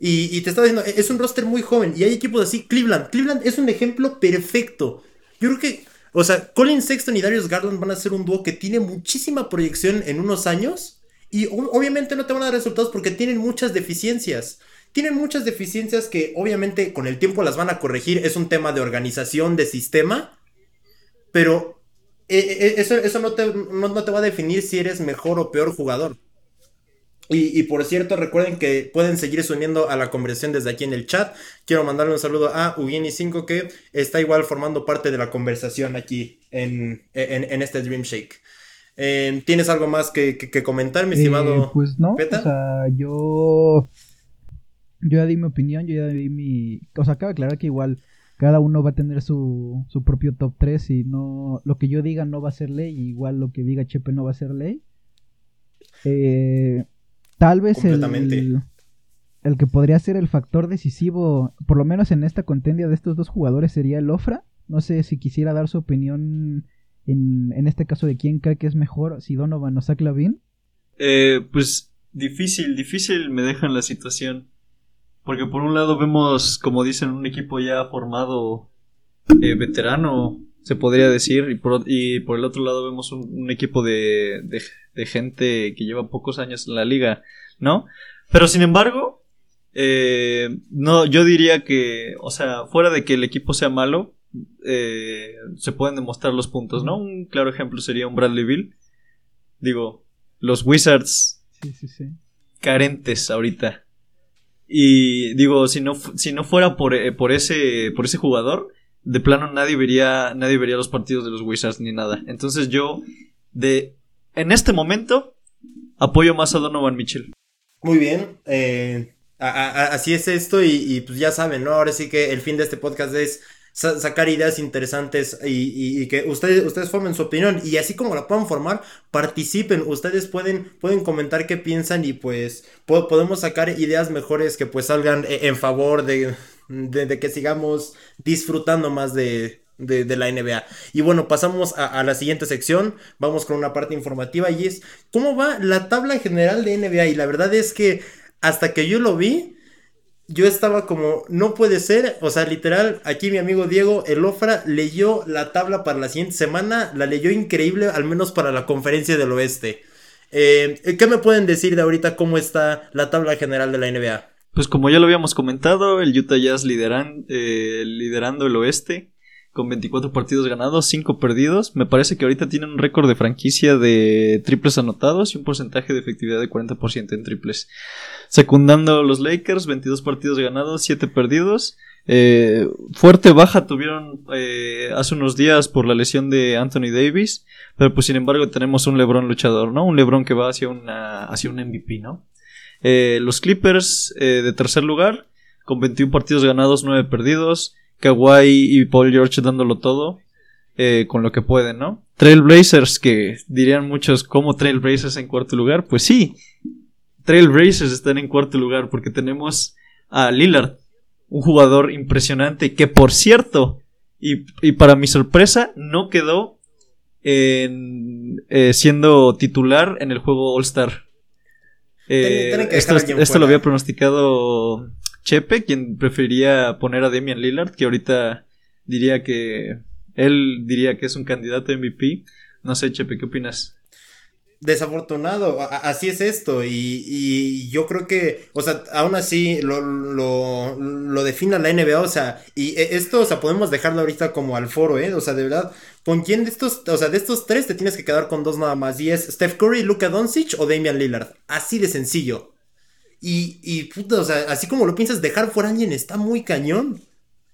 Y, y, te estaba diciendo, es un roster muy joven y hay equipos así. Cleveland. Cleveland es un ejemplo perfecto. Yo creo que, o sea, Colin Sexton y Darius Garland van a ser un dúo que tiene muchísima proyección en unos años. Y obviamente no te van a dar resultados porque tienen muchas deficiencias. Tienen muchas deficiencias que obviamente con el tiempo las van a corregir. Es un tema de organización, de sistema. Pero eso, eso no, te, no, te, va a definir si eres mejor o peor jugador. Y, y, por cierto, recuerden que pueden seguir uniendo a la conversación desde aquí en el chat. Quiero mandarle un saludo a Ugini5 que está igual formando parte de la conversación aquí en, en, en este Dream Shake. Eh, ¿Tienes algo más que, que, que comentar, mi estimado? Eh, pues no, Peta? o sea, yo... Yo ya di mi opinión, yo ya di mi... O sea, acaba de aclarar que igual cada uno va a tener su, su propio top 3 y no lo que yo diga no va a ser ley, igual lo que diga Chepe no va a ser ley. Eh, tal vez el, el que podría ser el factor decisivo, por lo menos en esta contendia de estos dos jugadores, sería el Ofra. No sé si quisiera dar su opinión en, en este caso de quién cree que es mejor, si Donovan o Zach Lavin. Eh, pues difícil, difícil me dejan la situación. Porque por un lado vemos, como dicen, un equipo ya formado, eh, veterano, se podría decir, y por, y por, el otro lado vemos un, un equipo de, de, de, gente que lleva pocos años en la liga, ¿no? Pero sin embargo, eh, no, yo diría que, o sea, fuera de que el equipo sea malo, eh, se pueden demostrar los puntos, ¿no? Un claro ejemplo sería un Bradley Bill. Digo, los Wizards sí, sí, sí. carentes ahorita. Y digo, si no, si no fuera por, eh, por, ese, por ese jugador, de plano nadie vería, nadie vería los partidos de los Wizards ni nada. Entonces yo, de, en este momento, apoyo más a Donovan Mitchell. Muy bien, eh, así es esto y, pues ya saben, ¿no? Ahora sí que el fin de este podcast es sa sacar ideas interesantes y, que ustedes, ustedes formen su opinión y así como la puedan formar, participen, ustedes pueden, pueden comentar qué piensan y pues po podemos sacar ideas mejores que pues salgan e, en favor de, de, que sigamos disfrutando más de, de, la NBA. Y bueno, pasamos a, a, la siguiente sección. Vamos con una parte informativa y es cómo va la tabla general de NBA. Y la verdad es que hasta que yo lo vi, yo estaba como, no puede ser, o sea, literal, aquí mi amigo Diego Elofra leyó la tabla para la siguiente semana, la leyó increíble, al menos para la conferencia del oeste. Eh, ¿Qué me pueden decir de ahorita cómo está la tabla general de la NBA? Pues como ya lo habíamos comentado, el Utah Jazz lideran, eh, liderando el oeste con 24 partidos ganados, 5 perdidos. Me parece que ahorita tienen un récord de franquicia de triples anotados y un porcentaje de efectividad de 40% en triples. Secundando los Lakers, 22 partidos ganados, 7 perdidos. Eh, fuerte baja tuvieron eh, hace unos días por la lesión de Anthony Davis, pero pues sin embargo tenemos un LeBron luchador, ¿no? Un LeBron que va hacia, hacia un MVP, ¿no? Eh, los Clippers de tercer lugar, con 21 partidos ganados, 9 perdidos. Kawhi y Paul George dándolo todo eh, con lo que pueden, ¿no? Trailblazers, que dirían muchos, ¿cómo Trailblazers en cuarto lugar? Pues sí, Trailblazers están en cuarto lugar porque tenemos a Lillard, un jugador impresionante que por cierto, y, para mi sorpresa, no quedó en, eh, siendo titular en el juego Eh, esto, esto lo había pronosticado Chepe, quien prefería poner a Damian Lillard, que ahorita diría que él diría que es un candidato a MVP. No sé, Chepe, ¿qué opinas? Desafortunado, así es esto y, yo creo que, o sea, aún así lo, lo, lo define la NBA, o sea, y e, esto, o sea, podemos dejarlo ahorita como al foro, ¿eh? O sea, de verdad, ¿con quién de estos, o sea, de estos tres te tienes que quedar con dos nada más? Y es Steph Curry, Luka Doncic o Damian Lillard, así de sencillo. Y, y o sea, así como lo piensas, dejar fuera a alguien está muy cañón.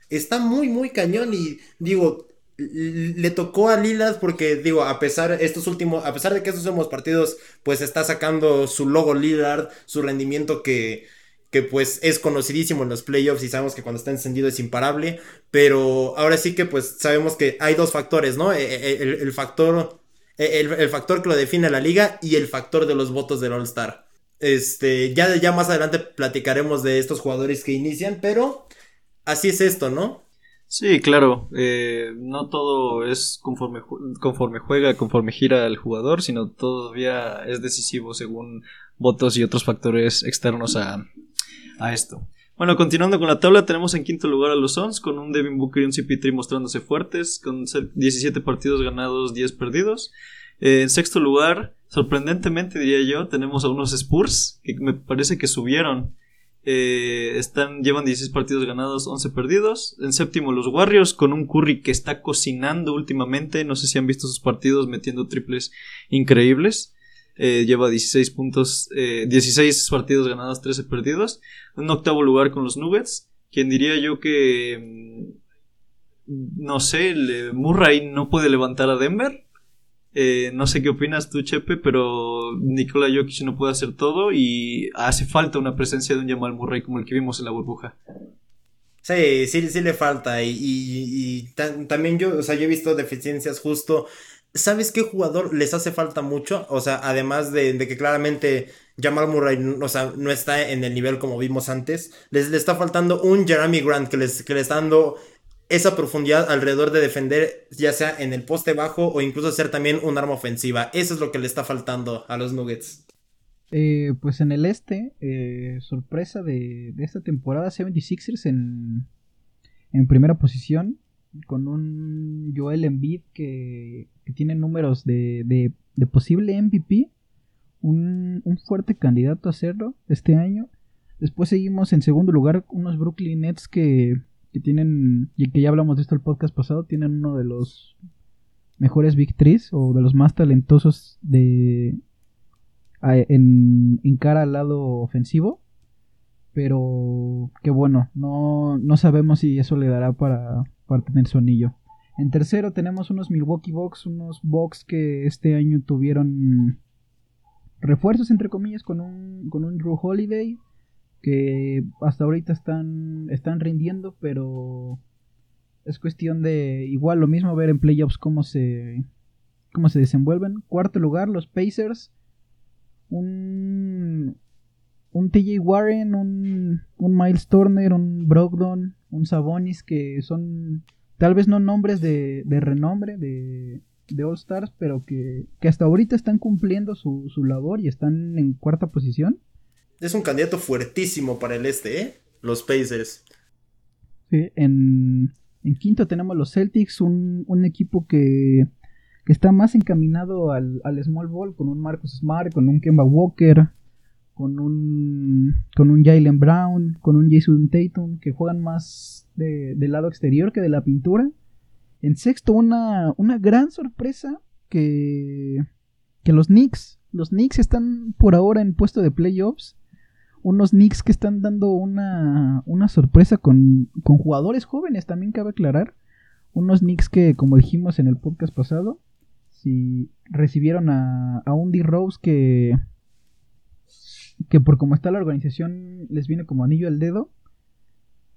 Está muy, muy cañón. Y digo, le tocó a Lilas porque, digo, a pesar, estos últimos, a pesar de que estos últimos partidos, pues está sacando su logo Lillard, su rendimiento que, que pues es conocidísimo en los playoffs y sabemos que cuando está encendido es imparable. Pero ahora sí que pues sabemos que hay dos factores, ¿no? E, e, el, factor, e, el, factor que lo define la liga y el factor de los votos del All Star. Este, ya, ya más adelante platicaremos de estos jugadores que inician, pero así es esto, ¿no? Sí, claro. Eh, no todo es conforme, conforme juega, conforme gira el jugador, sino todavía es decisivo según votos y otros factores externos a, a esto. Bueno, continuando con la tabla, tenemos en quinto lugar a los Suns con un Devin Booker y un CP3 mostrándose fuertes, con 17 partidos ganados, 10 perdidos. Eh, en sexto lugar, sorprendentemente diría yo, tenemos a unos Spurs que me parece que subieron. Eh, están, llevan 16 partidos ganados, 11 perdidos. En séptimo, los Warriors con un Curry que está cocinando últimamente. No sé si han visto sus partidos metiendo triples increíbles. Eh, lleva 16 puntos, 16 partidos ganados, 13 perdidos. En octavo lugar con los Nuggets. Quien diría yo que. Mm, no sé, Murray no puede levantar a Denver. Eh, no sé qué opinas tú, Chepe, pero Nikola Jokic no puede hacer todo y hace falta una presencia de un Jamal Murray como el que vimos en la burbuja. Sí, sí, sí le falta. Y, también yo, o sea, yo he visto deficiencias justo. ¿Sabes qué jugador les hace falta mucho? O sea, además de, que claramente Jamal Murray o sea, no está en el nivel como vimos antes, les le está faltando un Jeremy Grant que les, que le está dando esa profundidad alrededor de defender, ya sea en el poste bajo o incluso ser también un arma ofensiva. Eso es lo que le está faltando a los Nuggets. Eh, pues en el este, eh, sorpresa de, esta temporada, 76ers en, en primera posición, con un Joel Embiid que, que tiene números de, de, posible MVP, un, un, fuerte candidato a hacerlo este año. Después seguimos en segundo lugar unos Brooklyn Nets que que tienen, y que ya hablamos de esto el podcast pasado, tienen uno de los mejores Big o de los más talentosos de en, cara al lado ofensivo. Pero que bueno, no, no sabemos si eso le dará para, para tener su anillo. En tercero tenemos unos Milwaukee Bucks, unos Bucks que este año tuvieron refuerzos entre comillas con un, con un Drew Holiday, que hasta ahorita están, están rindiendo, pero es cuestión de igual lo mismo ver en playoffs cómo se, cómo se desenvuelven. Cuarto lugar, los Pacers. Un, un TJ Warren, un, un Miles Turner, un Brogdon, un Sabonis que son tal vez no nombres de, de renombre, de, de All Stars, pero que, que, hasta ahorita están cumpliendo su, su labor y están en cuarta posición es un candidato fuertísimo para el este, ¿eh? Los Pacers. Sí, en, quinto tenemos los Celtics, un, equipo que, está más encaminado al, small ball, con un Marcus Smart, con un Kemba Walker, con un, con un Jalen Brown, con un Jason Tatum, que juegan más de, del lado exterior que de la pintura. En sexto, una, una gran sorpresa que, que los Knicks, los Knicks están por ahora en puesto de playoffs. Unos Knicks que están dando una, una sorpresa con, con jugadores jóvenes, también cabe aclarar. Unos Knicks que, como dijimos en el podcast pasado, si recibieron a, a un D-Rose que, que por como está la organización les viene como anillo al dedo.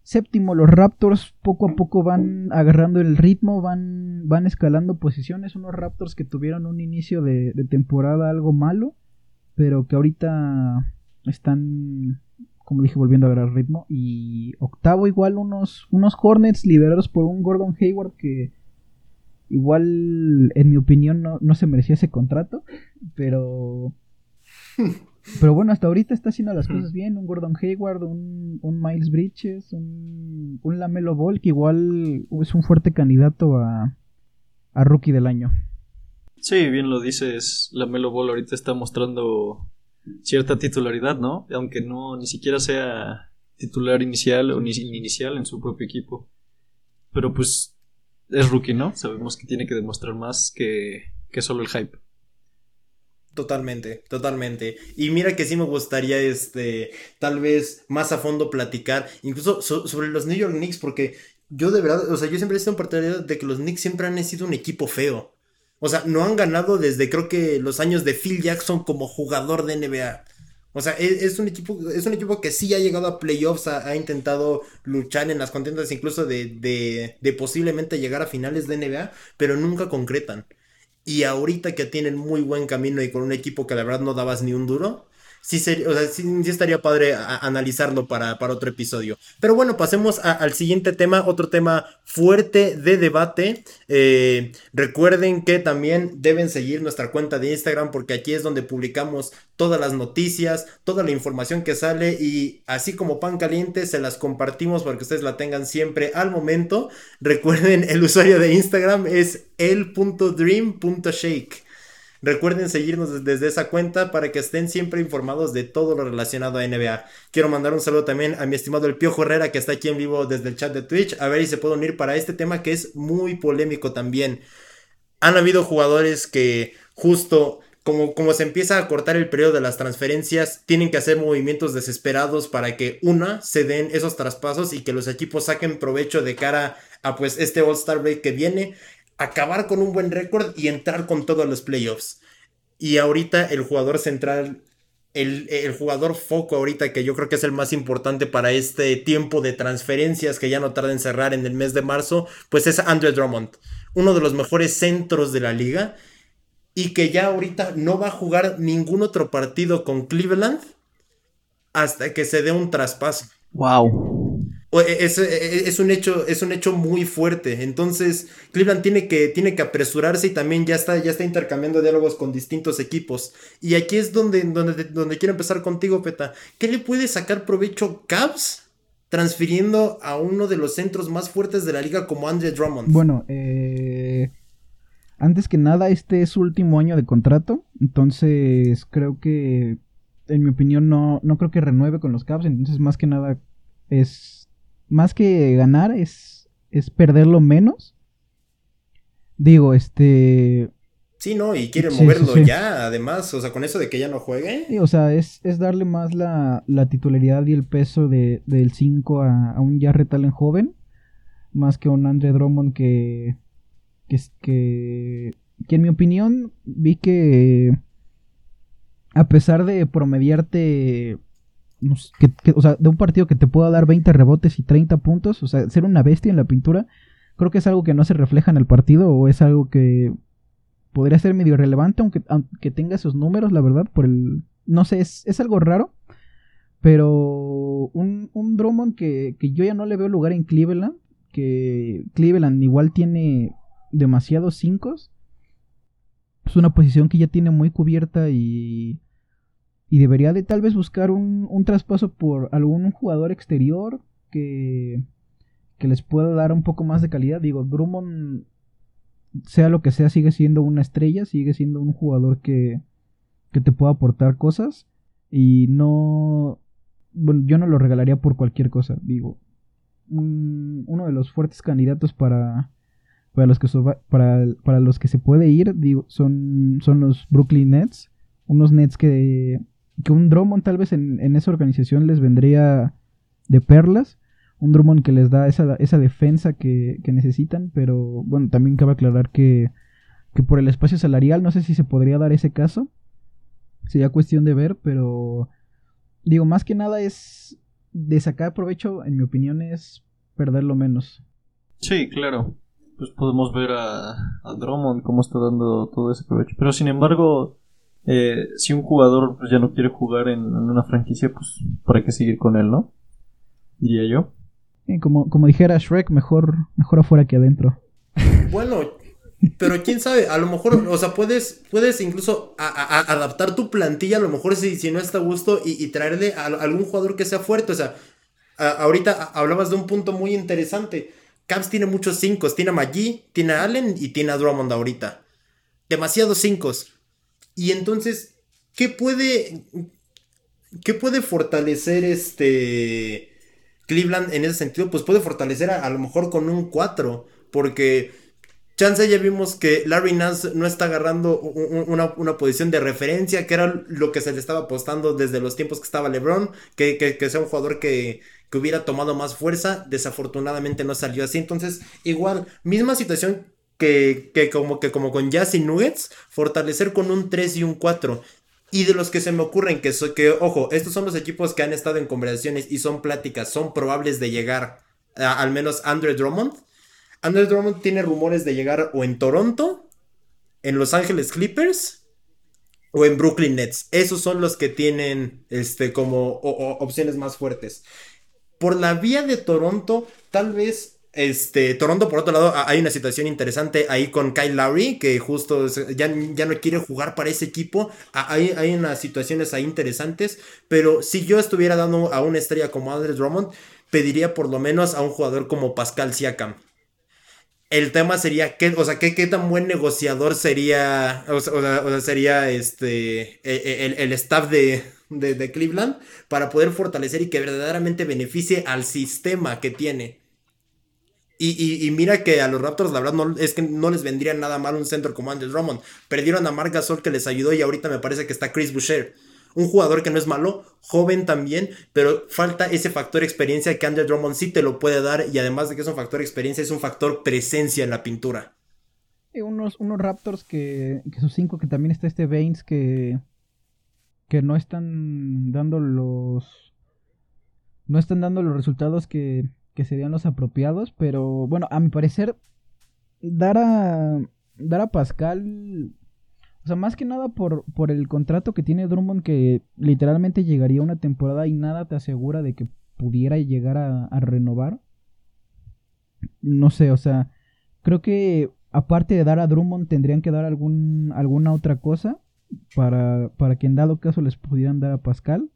Séptimo, los Raptors poco a poco van agarrando el ritmo, van, van escalando posiciones. Unos Raptors que tuvieron un inicio de, temporada algo malo, pero que ahorita están, como dije, volviendo a agarrar ritmo. Y octavo, igual unos, unos Hornets liderados por un Gordon Hayward que igual, en mi opinión, no, no se merecía ese contrato, pero [LAUGHS] Pero bueno, hasta ahorita está haciendo las cosas bien. Un Gordon Hayward, un, Miles Bridges, un, un, Lamelo Ball, que igual es un fuerte candidato a, a rookie del año. Sí, bien lo dices. Lamelo Ball ahorita está mostrando cierta titularidad, ¿no? Aunque no ni siquiera sea titular inicial o ni, inicial en su propio equipo. Pero pues es rookie, ¿no? Sabemos que tiene que demostrar más que, que solo el hype. Totalmente, totalmente. Y mira que sí me gustaría, este, tal vez más a fondo platicar, incluso sobre los New York Knicks, porque yo de verdad, o sea, yo siempre he sido en partidario de que los Knicks siempre han sido un equipo feo. O sea, no han ganado desde creo que los años de Phil Jackson como jugador de NBA. O sea, es, un equipo, es un equipo que sí ha llegado a playoffs, ha, intentado luchar en las contentas incluso de, de, de posiblemente llegar a finales de NBA, pero nunca concretan. Y ahorita que tienen muy buen camino y con un equipo que la verdad no dabas ni un duro, sí, sería, o sea, sí, estaría padre analizarlo para, para, otro episodio. Pero bueno, pasemos al siguiente tema, otro tema fuerte de debate. Eh, recuerden que también deben seguir nuestra cuenta de Instagram porque aquí es donde publicamos todas las noticias, toda la información que sale y así como pan caliente se las compartimos para que ustedes la tengan siempre al momento. Recuerden, el usuario de Instagram es el.dream.shake. Recuerden seguirnos desde esa cuenta para que estén siempre informados de todo lo relacionado a NBA. Quiero mandar un saludo también a mi estimado El Piojo Herrera que está aquí en vivo desde el chat de Twitch. A ver si se puede unir para este tema que es muy polémico también. Han habido jugadores que justo como, como, se empieza a cortar el periodo de las transferencias, tienen que hacer movimientos desesperados para que una se den esos traspasos y que los equipos saquen provecho de cara a pues este All Star Break que viene acabar con un buen récord y entrar con todos los playoffs. Y ahorita el jugador central, el, jugador foco ahorita que yo creo que es el más importante para este tiempo de transferencias que ya no tarda en cerrar en el mes de marzo, pues es Andrew Drummond, uno de los mejores centros de la liga y que ya ahorita no va a jugar ningún otro partido con Cleveland hasta que se dé un traspaso. Wow. E, es, e, es, un hecho, es un hecho muy fuerte. Entonces, Cleveland tiene que, tiene que apresurarse y también ya está, ya está intercambiando diálogos con distintos equipos. Y aquí es donde, donde, donde quiero empezar contigo, Peta. ¿Qué le puede sacar provecho Cavs transfiriendo a uno de los centros más fuertes de la liga como Andre Drummond? Bueno, eh, antes que nada, este es su último año de contrato. Entonces, creo que, en mi opinión, no, no creo que renueve con los Cavs. Entonces, más que nada, es más que ganar es, es perderlo menos. Digo, este... Sí, no, y quiere moverlo ya, además, o sea, con eso de que ya no juegue. o sea, es, es darle más la, la, titularidad y el peso de, del 5 a, a, un Jarrett Allen joven, más que a un Andre Drummond que, que, que, que en mi opinión vi que a pesar de promediarte o sea, de un partido que te pueda dar 20 rebotes y 30 puntos, o sea, ser una bestia en la pintura, creo que es algo que no se refleja en el partido o es algo que podría ser medio relevante, aunque, aunque tenga esos números, la verdad, por el... No sé, es, algo raro, pero un, un Drummond que, que yo ya no le veo lugar en Cleveland, que Cleveland igual tiene demasiados 5 es una posición que ya tiene muy cubierta y y debería de tal vez buscar un, un traspaso por algún jugador exterior que, que les pueda dar un poco más de calidad. Digo, Drummond, sea lo que sea, sigue siendo una estrella, sigue siendo un jugador que, que te pueda aportar cosas. Y no. Bueno, yo no lo regalaría por cualquier cosa. Digo, uno de los fuertes candidatos para, para los que, para, para los que se puede ir, digo, son, son los Brooklyn Nets. Unos Nets que, que un Drummond tal vez en, en esa organización les vendría de perlas un Drummond que les da esa, esa defensa que, que, necesitan, pero bueno, también cabe aclarar que, que, por el espacio salarial no sé si se podría dar ese caso. Sería cuestión de ver, pero digo, más que nada es de sacar provecho, en mi opinión, es perderlo menos. Sí, claro. Pues podemos ver a, a Drummond cómo está dando todo ese provecho. Pero sin embargo, eh, si un jugador pues, ya no quiere jugar en, en una franquicia, pues para qué seguir con él, ¿no? Diría yo como, como dijera Shrek, mejor, mejor afuera que adentro. [LAUGHS] Bueno, pero quién sabe, a lo mejor, o sea, puedes, puedes incluso adaptar tu plantilla, a lo mejor si, si no está a gusto, y, traerle a, algún jugador que sea fuerte. O sea, ahorita hablabas de un punto muy interesante. Cavs tiene muchos cinco, tiene a Maggi, tiene a Allen y tiene a Drummond ahorita. Demasiados cinco. Y entonces, ¿qué puede, qué puede fortalecer este Cleveland en ese sentido, pues puede fortalecer a, lo mejor con un 4, porque chance ya vimos que Larry Nance no está agarrando una, posición de referencia, que era lo que se le estaba apostando desde los tiempos que estaba LeBron, que, que, sea un jugador que, que, hubiera tomado más fuerza, desafortunadamente no salió así, entonces igual, misma situación que, que, como, que como con Jazz y Nuggets, fortalecer con un 3 y un 4. Y de los que se me ocurren, que, que, ojo, estos son los equipos que han estado en conversaciones y son pláticas, son probables de llegar, al menos Andre Drummond. Andre Drummond tiene rumores de llegar o en Toronto, en Los Ángeles Clippers o en Brooklyn Nets. Esos son los que tienen este, como opciones más fuertes. Por la vía de Toronto, tal vez este, Toronto, por otro lado, hay una situación interesante ahí con Kyle Lowry, que justo ya, ya no quiere jugar para ese equipo. Hay, hay unas situaciones ahí interesantes, pero si yo estuviera dando a una estrella como Andre Drummond, pediría por lo menos a un jugador como Pascal Siakam. El tema sería, ¿qué, o sea, ¿qué, qué tan buen negociador sería, o sea, sería este, e, e, el, el staff de, de Cleveland para poder fortalecer y que verdaderamente beneficie al sistema que tiene? Y, mira que a los Raptors, la verdad, no, es que no les vendría nada mal un centro como Andrew Drummond. Perdieron a Marc Gasol que les ayudó y ahorita me parece que está Chris Boucher. Un jugador que no es malo, joven también, pero falta ese factor experiencia que Andrew Drummond sí te lo puede dar y además de que es un factor experiencia, es un factor presencia en la pintura. Y unos, unos Raptors que, que sus cinco, que también está este Baines que, que no están dando los... No están dando los resultados que, que serían los apropiados, pero bueno, a mi parecer, dar a, dar a Pascal, o sea, más que nada por, por el contrato que tiene Drummond, que literalmente llegaría una temporada y nada te asegura de que pudiera llegar a, renovar. No sé, o sea, creo que aparte de dar a Drummond tendrían que dar algún, alguna otra cosa para, para que en dado caso les pudieran dar a Pascal.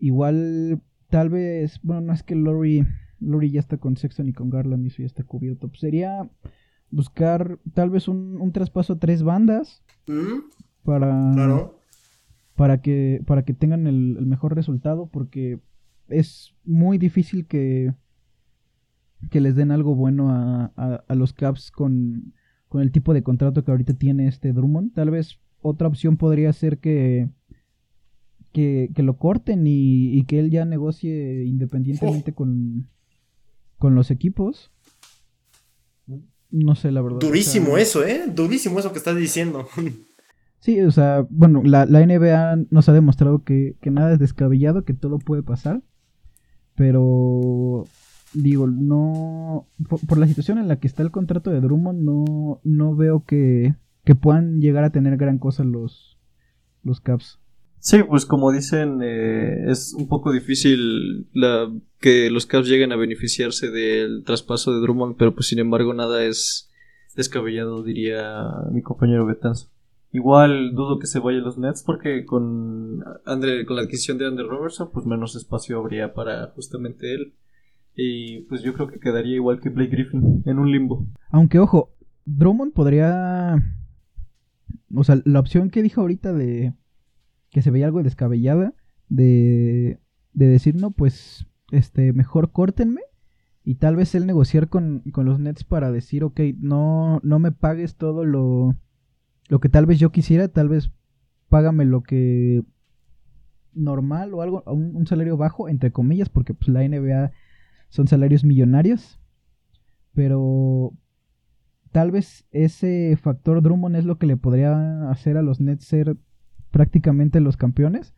Igual, tal vez, bueno, no es que Lori Lori ya está con Sexton y con Garland y eso ya está cubierto. Pues sería buscar tal vez un, traspaso a tres bandas mm. para, para, que, para que tengan el, mejor resultado porque es muy difícil que, que les den algo bueno a, a, los Caps con, con el tipo de contrato que ahorita tiene este Drummond. Tal vez otra opción podría ser que que, lo corten y, que él ya negocie independientemente con, con los equipos. No sé, la verdad. Durísimo eso, ¿eh? Durísimo eso que estás diciendo. [LAUGHS] Sí, o sea, bueno, la, la NBA nos ha demostrado que, nada es descabellado, que todo puede pasar. Pero, digo, no. Por, la situación en la que está el contrato de Drummond, no, no veo que, que puedan llegar a tener gran cosa los, los Caps. Sí, pues como dicen, eh, es un poco difícil la, que los Cavs lleguen a beneficiarse del traspaso de Drummond, pero pues sin embargo nada es descabellado, diría mi compañero Betanzo. Igual dudo que se vayan los Nets porque con Andre, con la adquisición de Andre Robertson, pues menos espacio habría para justamente él. Y pues yo creo que quedaría igual que Blake Griffin, en un limbo. Aunque ojo, Drummond podría... O sea, la opción que dijo ahorita de que se veía algo descabellada de, de decir, no, pues, este, mejor córtenme Y tal vez él negociar con, con los Nets para decir, ok, no, no me pagues todo lo, lo que tal vez yo quisiera, tal vez págame lo que normal o algo, un, un salario bajo, entre comillas, porque pues la NBA son salarios millonarios. Pero tal vez ese factor Drummond es lo que le podría hacer a los Nets ser prácticamente los campeones.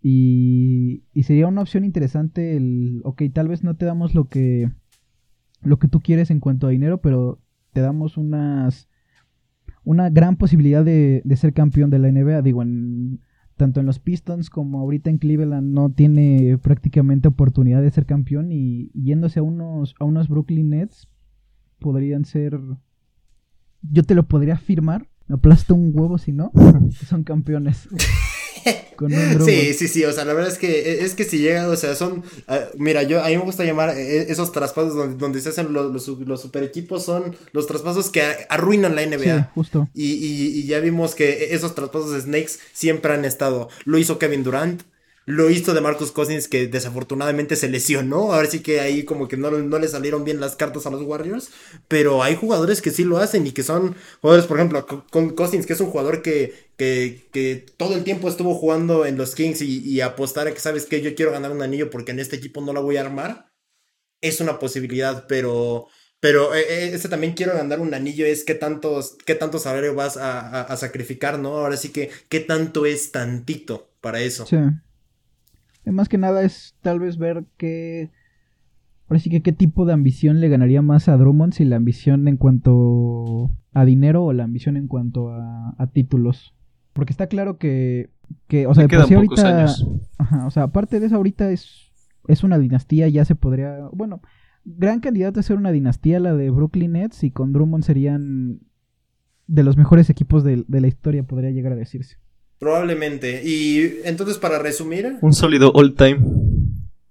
Y, y sería una opción interesante el, ok, tal vez no te damos lo que, lo que tú quieres en cuanto a dinero, pero te damos unas, una gran posibilidad de, de ser campeón de la NBA. Digo, en, tanto en los Pistons como ahorita en Cleveland no tiene prácticamente oportunidad de ser campeón y yéndose a unos, a unos Brooklyn Nets podrían ser... Yo te lo podría afirmar, me aplasto un huevo si no, [LAUGHS] son campeones. [LAUGHS] sí, sí, sí, o sea, la verdad es que es que si llega, o sea, son, uh, mira, yo a mí me gusta llamar eh, esos traspasos donde, donde se hacen los, los, los, super equipos son los traspasos que arruinan la NBA. Sí, justo. Y, y, y ya vimos que esos traspasos de Snakes siempre han estado. Lo hizo Kevin Durant, lo hizo de Marcus Cousins que desafortunadamente se lesionó. Ahora sí que ahí como que no, no, le salieron bien las cartas a los Warriors. Pero hay jugadores que sí lo hacen y que son jugadores, por ejemplo, con Cousins, que es un jugador que, que, todo el tiempo estuvo jugando en los Kings y, apostar a que sabes que yo quiero ganar un anillo porque en este equipo no la voy a armar. Es una posibilidad, pero... Pero eh, este también quiero ganar un anillo, es qué tantos, qué tanto salario vas a, a, a sacrificar, ¿no? Ahora sí que, qué tanto es tantito para eso. Sí. Más que nada es tal vez ver qué. Ahora sí que qué tipo de ambición le ganaría más a Drummond, si la ambición en cuanto a dinero o la ambición en cuanto a, a títulos. Porque está claro que. que o sea, quedan sí pocos ahorita. años. Ajá, o sea, aparte de eso, ahorita es, es una dinastía, ya se podría. Bueno, gran candidato a ser una dinastía la de Brooklyn Nets y con Drummond serían de los mejores equipos de, de la historia, podría llegar a decirse. Probablemente. Y entonces, para resumir. Un sólido all time.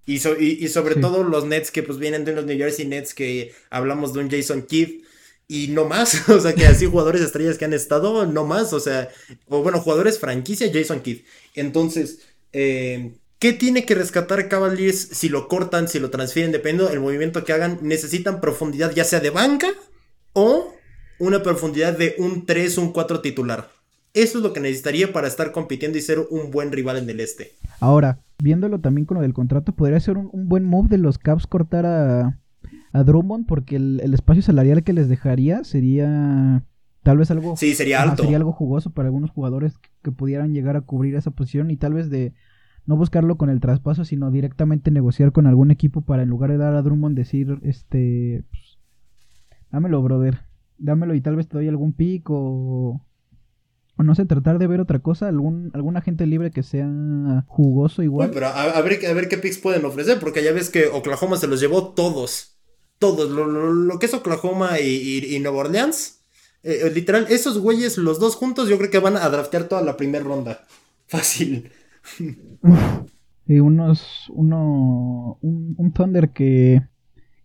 Y, so, y, y sobre Sí. todo los Nets que pues vienen de los New Jersey Nets que hablamos de un Jason Kidd y no más, [LAUGHS] o sea que así jugadores estrellas que han estado, no más, o sea, o bueno, jugadores franquicia Jason Kidd. Entonces, eh, ¿qué tiene que rescatar Cavaliers si lo cortan, si lo transfieren, dependiendo del movimiento que hagan? Necesitan profundidad ya sea de banca o una profundidad de un 3, un 4 titular. Eso es lo que necesitaría para estar compitiendo y ser un buen rival en el este. Ahora, viéndolo también con lo del contrato, podría ser un, un buen move de los Caps cortar a, a Drummond porque el, el espacio salarial que les dejaría sería tal vez algo, Sí, sería ajá, alto. sería algo jugoso para algunos jugadores que, que pudieran llegar a cubrir esa posición y tal vez de no buscarlo con el traspaso, sino directamente negociar con algún equipo para en lugar de dar a Drummond decir, este, pues, dámelo, brother, dámelo y tal vez te doy algún pick o, o no sé, tratar de ver otra cosa, algún, algún agente libre que sea jugoso igual. Bueno, pero a, a ver, a ver qué picks pueden ofrecer, porque ya ves que Oklahoma se los llevó todos. Todos. Lo, lo, lo que es Oklahoma y, y, y Nueva Orleans. eh, literal, esos güeyes, los dos juntos, yo creo que van a draftear toda la primera ronda. [LAUGHS] Fácil. Y unos, uno, un, un Thunder que,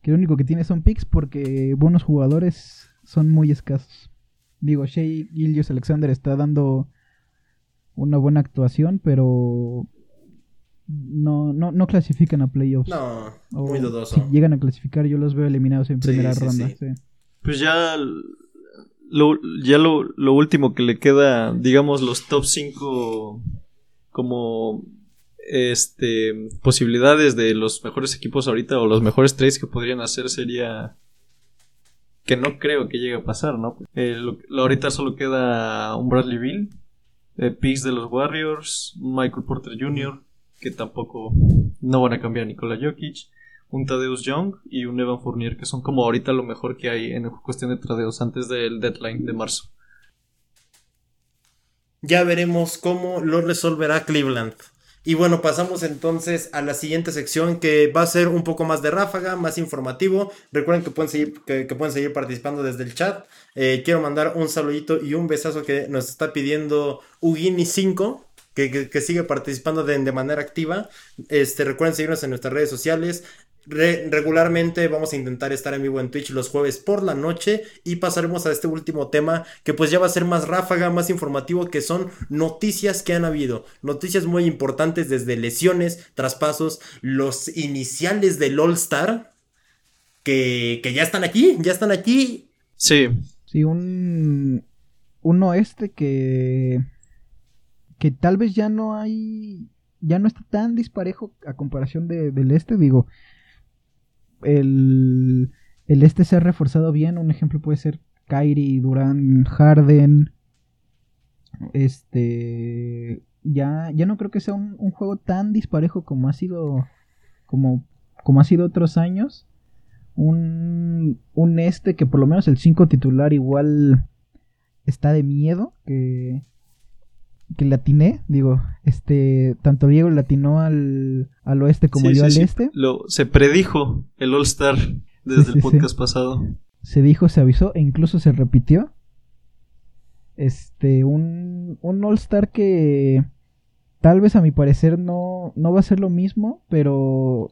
que lo único que tiene son picks porque buenos jugadores son muy escasos. Digo, Shea Gillius Alexander está dando una buena actuación, pero no, no, no clasifican a playoffs. No, O muy dudoso. Si llegan a clasificar, yo los veo eliminados en primera sí, ronda. sí. sí. Pues ya lo, ya lo, lo último que le queda, digamos, los top 5 como este posibilidades de los mejores equipos ahorita o los mejores trades que podrían hacer sería que no creo que llegue a pasar, ¿no? Eh, ahorita solo queda un Bradley Bill, eh, de los Warriors, Michael Porter Jr., que tampoco no van a cambiar Nikola Jokic, un Tadeus Young y un Evan Fournier, que son como ahorita lo mejor que hay en cuestión de tradeos antes del deadline de marzo. Ya veremos cómo lo resolverá Cleveland. Y bueno, pasamos entonces a la siguiente sección que va a ser un poco más de ráfaga, más informativo. Recuerden que pueden seguir, que, pueden seguir participando desde el chat. Eh, quiero mandar un saludito y un besazo que nos está pidiendo Ugini5, que, que, que sigue participando de, de manera activa. Este, recuerden seguirnos en nuestras redes sociales. Re- regularmente vamos a intentar estar en vivo en Twitch los jueves por la noche y pasaremos a este último tema que pues ya va a ser más ráfaga, más informativo, que son noticias que han habido. Noticias muy importantes desde lesiones, traspasos, los iniciales del All Star. que, que ya están aquí, ya están aquí. Sí. Sí, un, un oeste que, que tal vez ya no hay, ya no está tan disparejo a comparación de, del este, digo, el, el este se ha reforzado bien, un ejemplo puede ser Kyrie, Durán, Harden, este, ya, ya no creo que sea un, juego tan disparejo como ha sido, como, como ha sido otros años. Un, un este que por lo menos el 5 titular igual está de miedo que que latiné, digo, este, tanto Diego latinó al, al oeste como Sí, yo sí, al sí. este. Lo, se predijo el All Star desde el podcast pasado. Se dijo, se avisó e incluso se repitió. Este, un, un All Star que tal vez a mi parecer no, no va a ser lo mismo, pero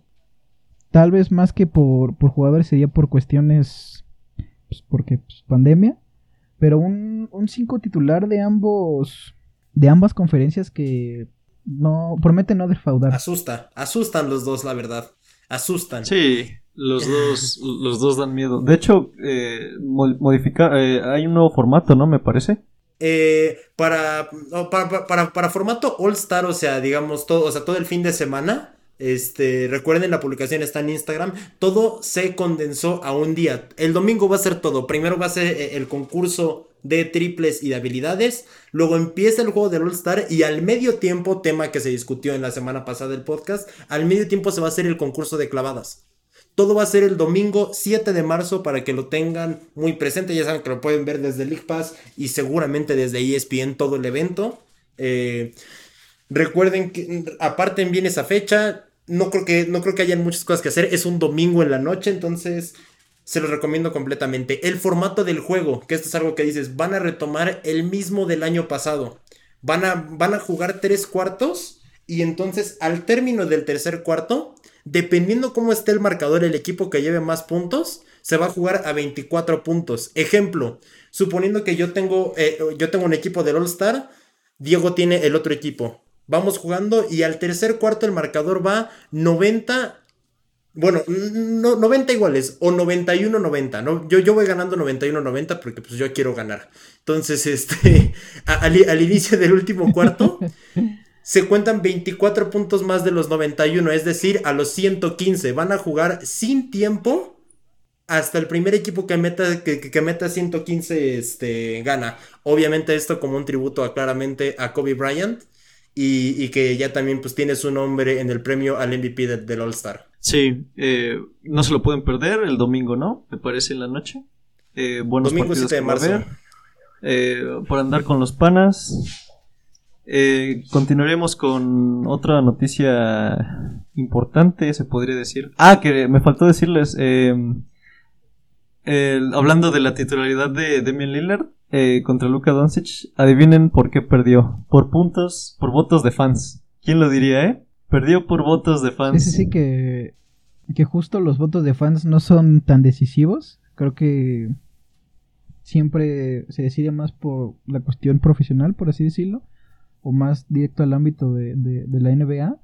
tal vez más que por, por jugadores sería por cuestiones, pues, porque pues, pandemia. Pero un, un cinco titular de ambos, de ambas conferencias que no promete no defraudar. Asusta, asustan los dos, la verdad. Asustan. Sí, los [LAUGHS] dos, los dos dan miedo. De hecho, eh, eh, hay un nuevo formato, ¿no? Me parece. Eh, para, para, para, para formato All Star, o sea, digamos, todo, o sea, todo el fin de semana. Este, recuerden, la publicación está en Instagram. Todo se condensó a un día. El domingo va a ser todo. Primero va a ser eh, el concurso de triples y de habilidades. Luego empieza el juego del All Star. Y al medio tiempo, tema que se discutió en la semana pasada del podcast. Al medio tiempo se va a hacer el concurso de clavadas. Todo va a ser el domingo 7 de marzo para que lo tengan muy presente. Ya saben que lo pueden ver desde League Pass y seguramente desde ESPN todo el evento. Eh, recuerden que aparten bien esa fecha. No creo, que, no creo que hayan muchas cosas que hacer. Es un domingo en la noche, entonces se los recomiendo completamente. El formato del juego, que esto es algo que dices, van a retomar el mismo del año pasado. Van a, van a jugar tres cuartos y entonces al término del tercer cuarto, dependiendo cómo esté el marcador, el equipo que lleve más puntos, se va a jugar a 24 puntos. Ejemplo, suponiendo que yo tengo, eh, yo tengo un equipo del All Star, Diego tiene el otro equipo. Vamos jugando y al tercer cuarto el marcador va 90 bueno, no, 90 iguales o 91-90, ¿no? Yo, yo voy ganando 91-90 porque pues yo quiero ganar. Entonces, este, [LAUGHS] al, al inicio del último cuarto [LAUGHS] se cuentan 24 puntos más de los 91, es decir, a los 115. Van a jugar sin tiempo hasta el primer equipo que meta, que meta 115 este, gana. Obviamente esto como un tributo a, claramente a Kobe Bryant y, y que ya también pues tiene su nombre en el premio al MVP de- del All Star. Sí, eh, no se lo pueden perder el domingo, ¿no? Me parece en la noche. Eh, buenos Domingo partidos 7 de marzo. Eh, por andar con los panas. Eh, continuaremos con otra noticia importante, se podría decir. Ah, que me faltó decirles, hablando de la titularidad de Damian Lillard eh, contra Luka Doncic, adivinen por qué perdió. Por puntos, por votos de fans. ¿Quién lo diría, eh? Perdió por votos de fans. Sí, sí, que, que justo los votos de fans no son tan decisivos. Creo que siempre se decide más por la cuestión profesional, por así decirlo, o más directo al ámbito de, de- de la NBA.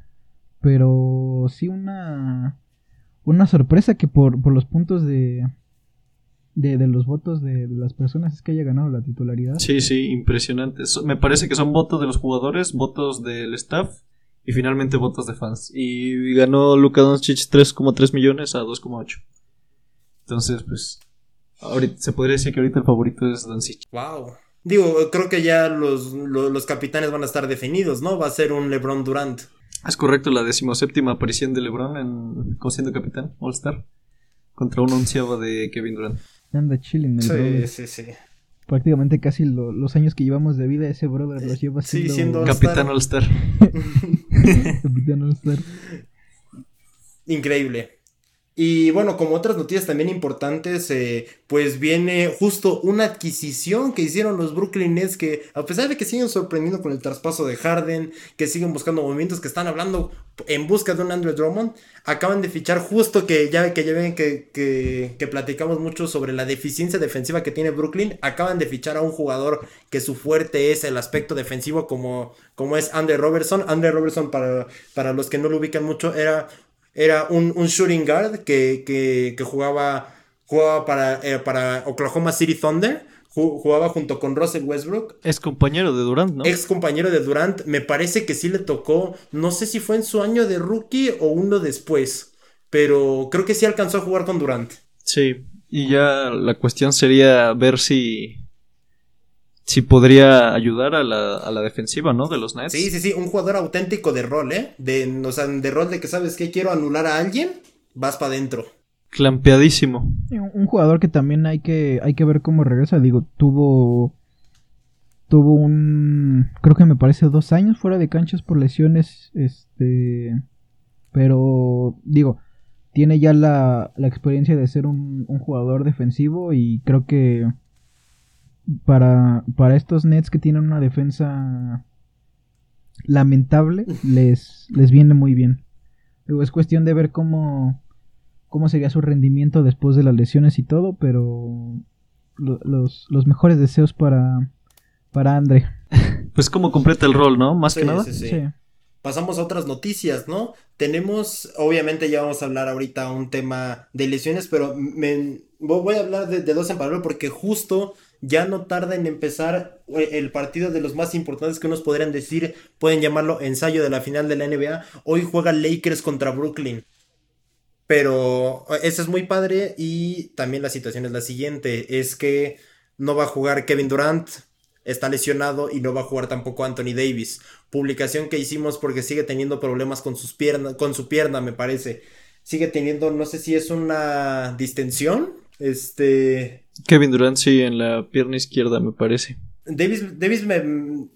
Pero sí una, una sorpresa que por, por los puntos de, de, de los votos de, de las personas es que haya ganado la titularidad. Sí, sí, impresionante. So- me parece que son votos de los jugadores, votos del staff y finalmente votos de fans. Y ganó Luka Doncic 3,3 millones a 2,8. Entonces, pues, ahorita, se podría decir que ahorita el favorito es Doncic. Wow. Digo, creo que ya los, lo- los capitanes van a estar definidos, ¿no? Va a ser un LeBron Durant. Es correcto, la decimoséptima aparición de LeBron en, como siendo capitán All-Star contra un onceavo de Kevin Durant. Anda chilling el brother. sí, sí. Prácticamente casi lo- los años que llevamos de vida ese brother los lleva Sí, siendo siendo- Capitán All-Star. [LAUGHS] capitán All-Star. Increíble. Y bueno, como otras noticias también importantes, eh, pues viene justo una adquisición que hicieron los Brooklyn Nets que a pesar de que siguen sorprendiendo con el traspaso de Harden, que siguen buscando movimientos, que están hablando en busca de un Andrew Drummond, acaban de fichar justo que ya, que ya ven que, que, platicamos mucho sobre la deficiencia defensiva que tiene Brooklyn, acaban de fichar a un jugador que su fuerte es el aspecto defensivo como, como es Andre Robertson. Andre Robertson, para, para los que no lo ubican mucho, era Era un, un shooting guard que, que, que jugaba, jugaba para, eh, para Oklahoma City Thunder. Jugaba junto con Russell Westbrook. Es compañero de Durant, ¿no? Ex compañero de Durant. Me parece que sí le tocó. No sé si fue en su año de rookie o uno después. Pero creo que sí alcanzó a jugar con Durant. Sí. Y ya la cuestión sería ver si si podría ayudar a la, a la defensiva, ¿no? De los Nets. Sí, sí, sí, un jugador auténtico de rol, ¿eh? De, o sea, de rol de que sabes que quiero anular a alguien, vas para adentro. Clampeadísimo. Un jugador que también hay que, hay que ver cómo regresa. Digo, tuvo. Tuvo un. Creo que me parece dos años fuera de canchas por lesiones. Este. Pero. Digo. Tiene ya la, la experiencia de ser un, un jugador defensivo. Y creo que para, para estos Nets que tienen una defensa lamentable, les, les viene muy bien. es cuestión de ver cómo, cómo sería su rendimiento después de las lesiones y todo, pero los, los mejores deseos para, para Andre. [LAUGHS] Pues como completa el rol, ¿no? Más que nada. Sí, sí. Pasamos a otras noticias, ¿no? Tenemos, obviamente ya vamos a hablar ahorita un tema de lesiones, pero me, voy a hablar de, de dos en paralelo porque justo ya no tarda en empezar eh, el partido de los más importantes que nos podrían decir, pueden llamarlo ensayo de la final de la NBA. Hoy juega Lakers contra Brooklyn. Pero eh, eso es muy padre y también la situación es la siguiente, es que no va a jugar Kevin Durant, está lesionado y no va a jugar tampoco Anthony Davis. Publicación que hicimos porque sigue teniendo problemas con sus piernas, con su pierna, me parece. Sigue teniendo, no sé si es una distensión, este, Kevin Durant sí en la pierna izquierda, me parece. Davis, Davis me,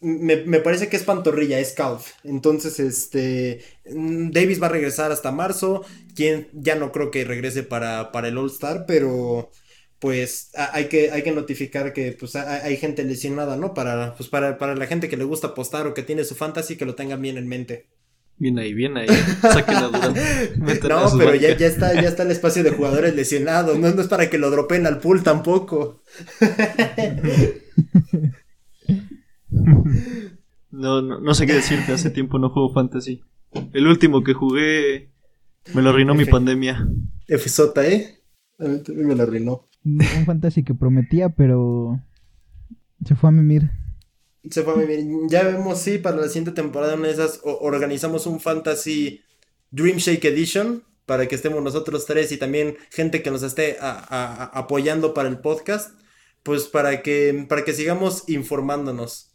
me, parece que es pantorrilla, es calf. Entonces, este. Davis va a regresar hasta marzo. Quien ya no creo que regrese para, para el All-Star, pero. Pues hay que, hay que notificar que pues, hay, gente lesionada, ¿no? Para, pues, para, para la gente que le gusta apostar o que tiene su fantasy, que lo tengan bien en mente. Bien ahí, bien ahí. [LAUGHS] Saquen la Durant. no, pero ya, ya, está, ya está el espacio de jugadores lesionados. No, no es para que lo dropen al pool tampoco. [LAUGHS] no, no, no sé qué decirte. Hace tiempo no juego fantasy. El último que jugué me lo arruinó mi pandemia. FZ, ¿eh? Me lo arruinó. Un fantasy que prometía, pero se fue a mimir. Se fue a vivir. Ya vemos si para la siguiente temporada una de esas organizamos un Fantasy Dream Shake Edition para que estemos nosotros tres y también gente que nos esté apoyando para el podcast, pues para que, para que sigamos informándonos.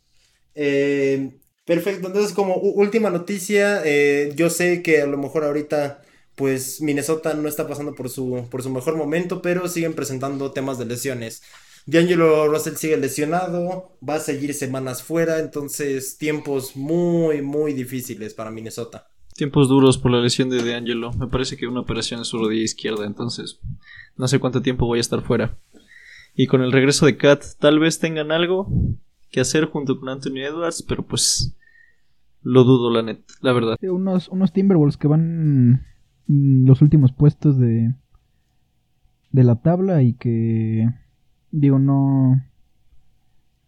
Eh, perfecto, entonces como última noticia, eh, yo sé que a lo mejor ahorita pues Minnesota no está pasando por su, por su mejor momento, pero siguen presentando temas de lesiones. D'Angelo Russell sigue lesionado, va a seguir semanas fuera, entonces tiempos muy, muy difíciles para Minnesota. Tiempos duros por la lesión de D'Angelo. Me parece que una operación en su rodilla izquierda, entonces no sé cuánto tiempo voy a estar fuera. Y con el regreso de Kat, tal vez tengan algo que hacer junto con Anthony Edwards, pero pues lo dudo, la net, la verdad. unos, unos Timberwolves que van los últimos puestos de, de la tabla y que digo, no.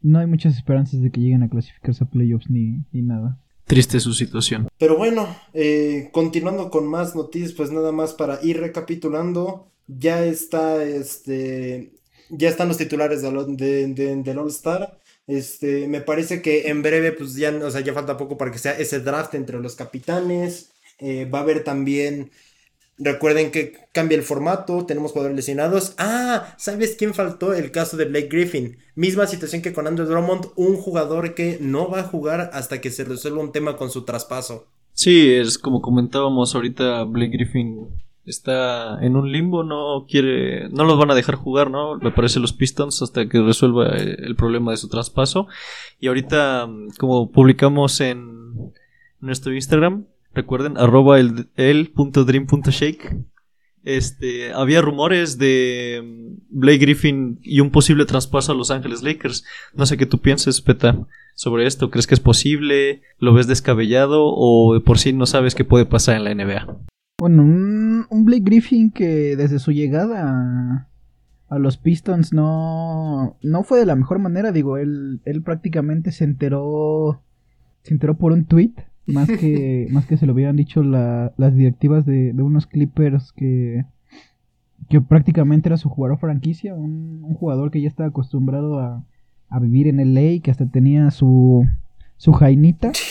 No hay muchas esperanzas de que lleguen a clasificarse a playoffs ni, ni nada. Triste su situación. Pero bueno, eh, continuando con más noticias, pues nada más para ir recapitulando. Ya está, este. Ya están los titulares de, del All Star. Este, me parece que en breve, pues ya, o sea, ya falta poco para que sea ese draft entre los capitanes. Eh, va a haber también Recuerden que cambia el formato, tenemos jugadores lesionados. Ah, ¿sabes quién faltó? El caso de Blake Griffin. Misma situación que con Andrew Drummond, un jugador que no va a jugar hasta que se resuelva un tema con su traspaso. Sí, es como comentábamos ahorita, Blake Griffin está en un limbo, no quiere, no los van a dejar jugar, ¿no? Me parece los Pistons hasta que resuelva el problema de su traspaso. Y ahorita, como publicamos en nuestro Instagram, Recuerden, arroba el, el punto dream punto shake. Este, había rumores de mm, Blake Griffin y un posible traspaso a Los Ángeles Lakers. No sé qué tú pienses, Peta, sobre esto. ¿Crees que es posible? ¿Lo ves descabellado? ¿O de por sí no sabes qué puede pasar en la NBA? Bueno, un, Blake Griffin que desde su llegada a, los Pistons no, no fue de la mejor manera. Digo, él, él prácticamente se enteró, se enteró por un tweet Más que, [LAUGHS] más que se lo hubieran dicho la- las directivas de, de unos Clippers que, que prácticamente era su jugador franquicia, un, un jugador que ya estaba acostumbrado a, a vivir en LA, que hasta tenía su, su jainita. [LAUGHS]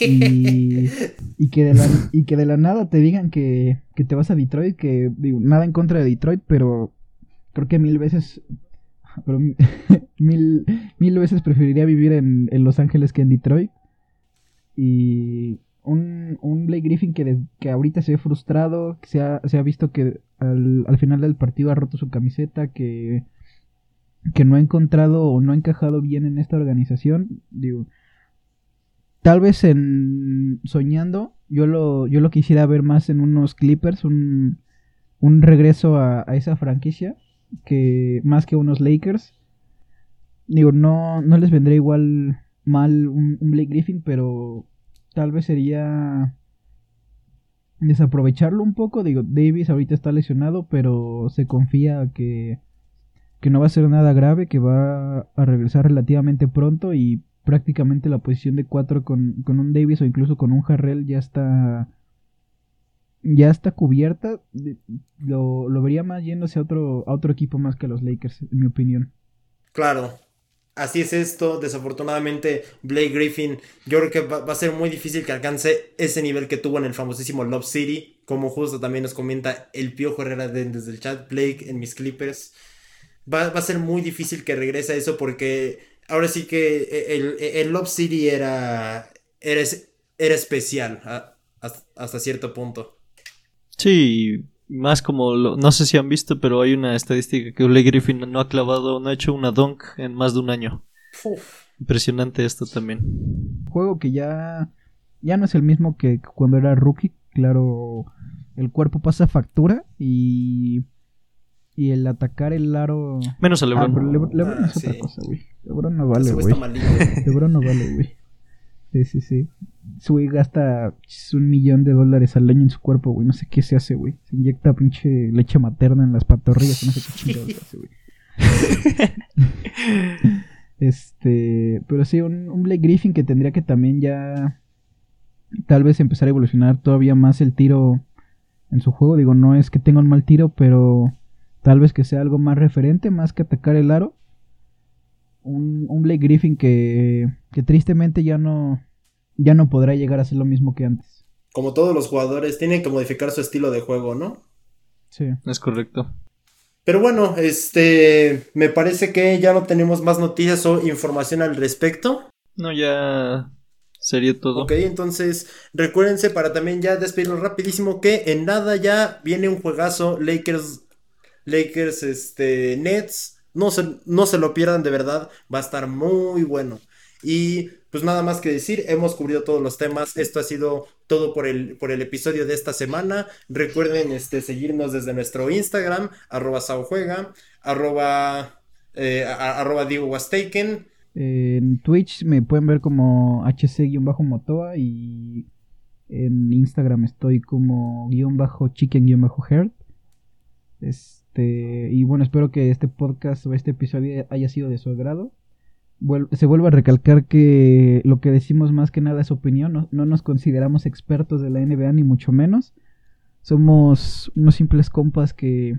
Y, y que de la, y que de la nada te digan que, que te vas a Detroit, que digo, nada en contra de Detroit, pero creo que mil veces pero [LAUGHS] mil, mil veces preferiría vivir en, en Los Ángeles que en Detroit. Y un, un Blake Griffin que, que ahorita se ve frustrado, que se ha, se ha visto que al, al final del partido ha roto su camiseta, que, que no ha encontrado o no ha encajado bien en esta organización. Digo, tal vez en soñando, yo lo, yo lo quisiera ver más en unos Clippers, un, un regreso a, a esa franquicia que más que unos Lakers. Digo, no, no les vendría igual mal un, un Blake Griffin, pero tal vez sería desaprovecharlo un poco. Digo, Davis ahorita está lesionado, pero se confía que, que no va a ser nada grave, que va a regresar relativamente pronto y prácticamente la posición de 4 con, con un Davis o incluso con un Harrell ya está ya está cubierta. Lo, lo vería más yéndose a otro, a otro equipo más que a los Lakers, en mi opinión. Claro. Así es esto. Desafortunadamente, Blake Griffin, yo creo que va, a ser muy difícil que alcance ese nivel que tuvo en el famosísimo Love City. Como justo también nos comenta el Piojo Herrera de- desde el chat, Blake en mis Clippers. Va, a ser muy difícil que regrese a eso porque ahora sí que el, el Love City era, era, es- era especial hasta cierto punto. Sí, más como, lo- no sé si han visto, pero hay una estadística que Blake Griffin no ha clavado, no ha hecho una dunk en más de un año. Uf. Impresionante esto también. Juego que ya, ya no es el mismo que cuando era rookie. Claro, el cuerpo pasa factura y, y el atacar el aro... Menos a Ah, LeBron. pero Lebron, Lebron Ah, es otra cosa, güey. Lebron no vale, güey. [LAUGHS] Lebron no vale, güey. Sí, sí, sí. Su güey gasta un millón de dólares al año en su cuerpo, güey. No sé qué se hace, güey. Se inyecta pinche leche materna en las pantorrillas. No sé qué chingados hace, güey. [LAUGHS] Este, pero sí, un, un Blake Griffin que tendría que también ya tal vez empezar a evolucionar todavía más el tiro en su juego. Digo, no es que tenga un mal tiro, pero tal vez que sea algo más referente, más que atacar el aro. Un, un Blake Griffin que, que tristemente ya no, ya no podrá llegar a ser lo mismo que antes. Como todos los jugadores, tienen que modificar su estilo de juego, ¿no? Sí. Es correcto. Pero bueno, este, me parece que ya no tenemos más noticias o información al respecto. No, ya sería todo. Ok, entonces recuérdense para también ya despedirnos rapidísimo que en nada ya viene un juegazo Lakers, Lakers, este, Nets. No se, no se lo pierdan de verdad, va a estar muy bueno. Y pues nada más que decir, hemos cubrido todos los temas. Esto ha sido todo por el, por el episodio de esta semana. Recuerden este, seguirnos desde nuestro Instagram, arroba saujuega, arroba, eh, arroba Diego Was Taken. En Twitch me pueden ver como HC-Motoa y en Instagram estoy como guion bajo chicken guion bajo heart. Este, y bueno, espero que este podcast o este episodio haya sido de su agrado. Se vuelve a recalcar que lo que decimos más que nada es opinión, no, no nos consideramos expertos de la NBA ni mucho menos. Somos unos simples compas que,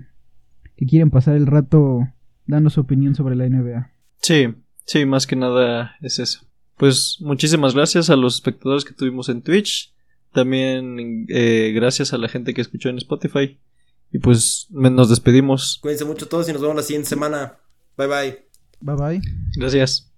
que quieren pasar el rato dando su opinión sobre la NBA. Sí, sí, más que nada es eso. Pues muchísimas gracias a los espectadores que tuvimos en Twitch. También eh, gracias a la gente que escuchó en Spotify. Y pues nos despedimos. Cuídense mucho todos y nos vemos la siguiente semana. Bye bye. Bye bye. Gracias.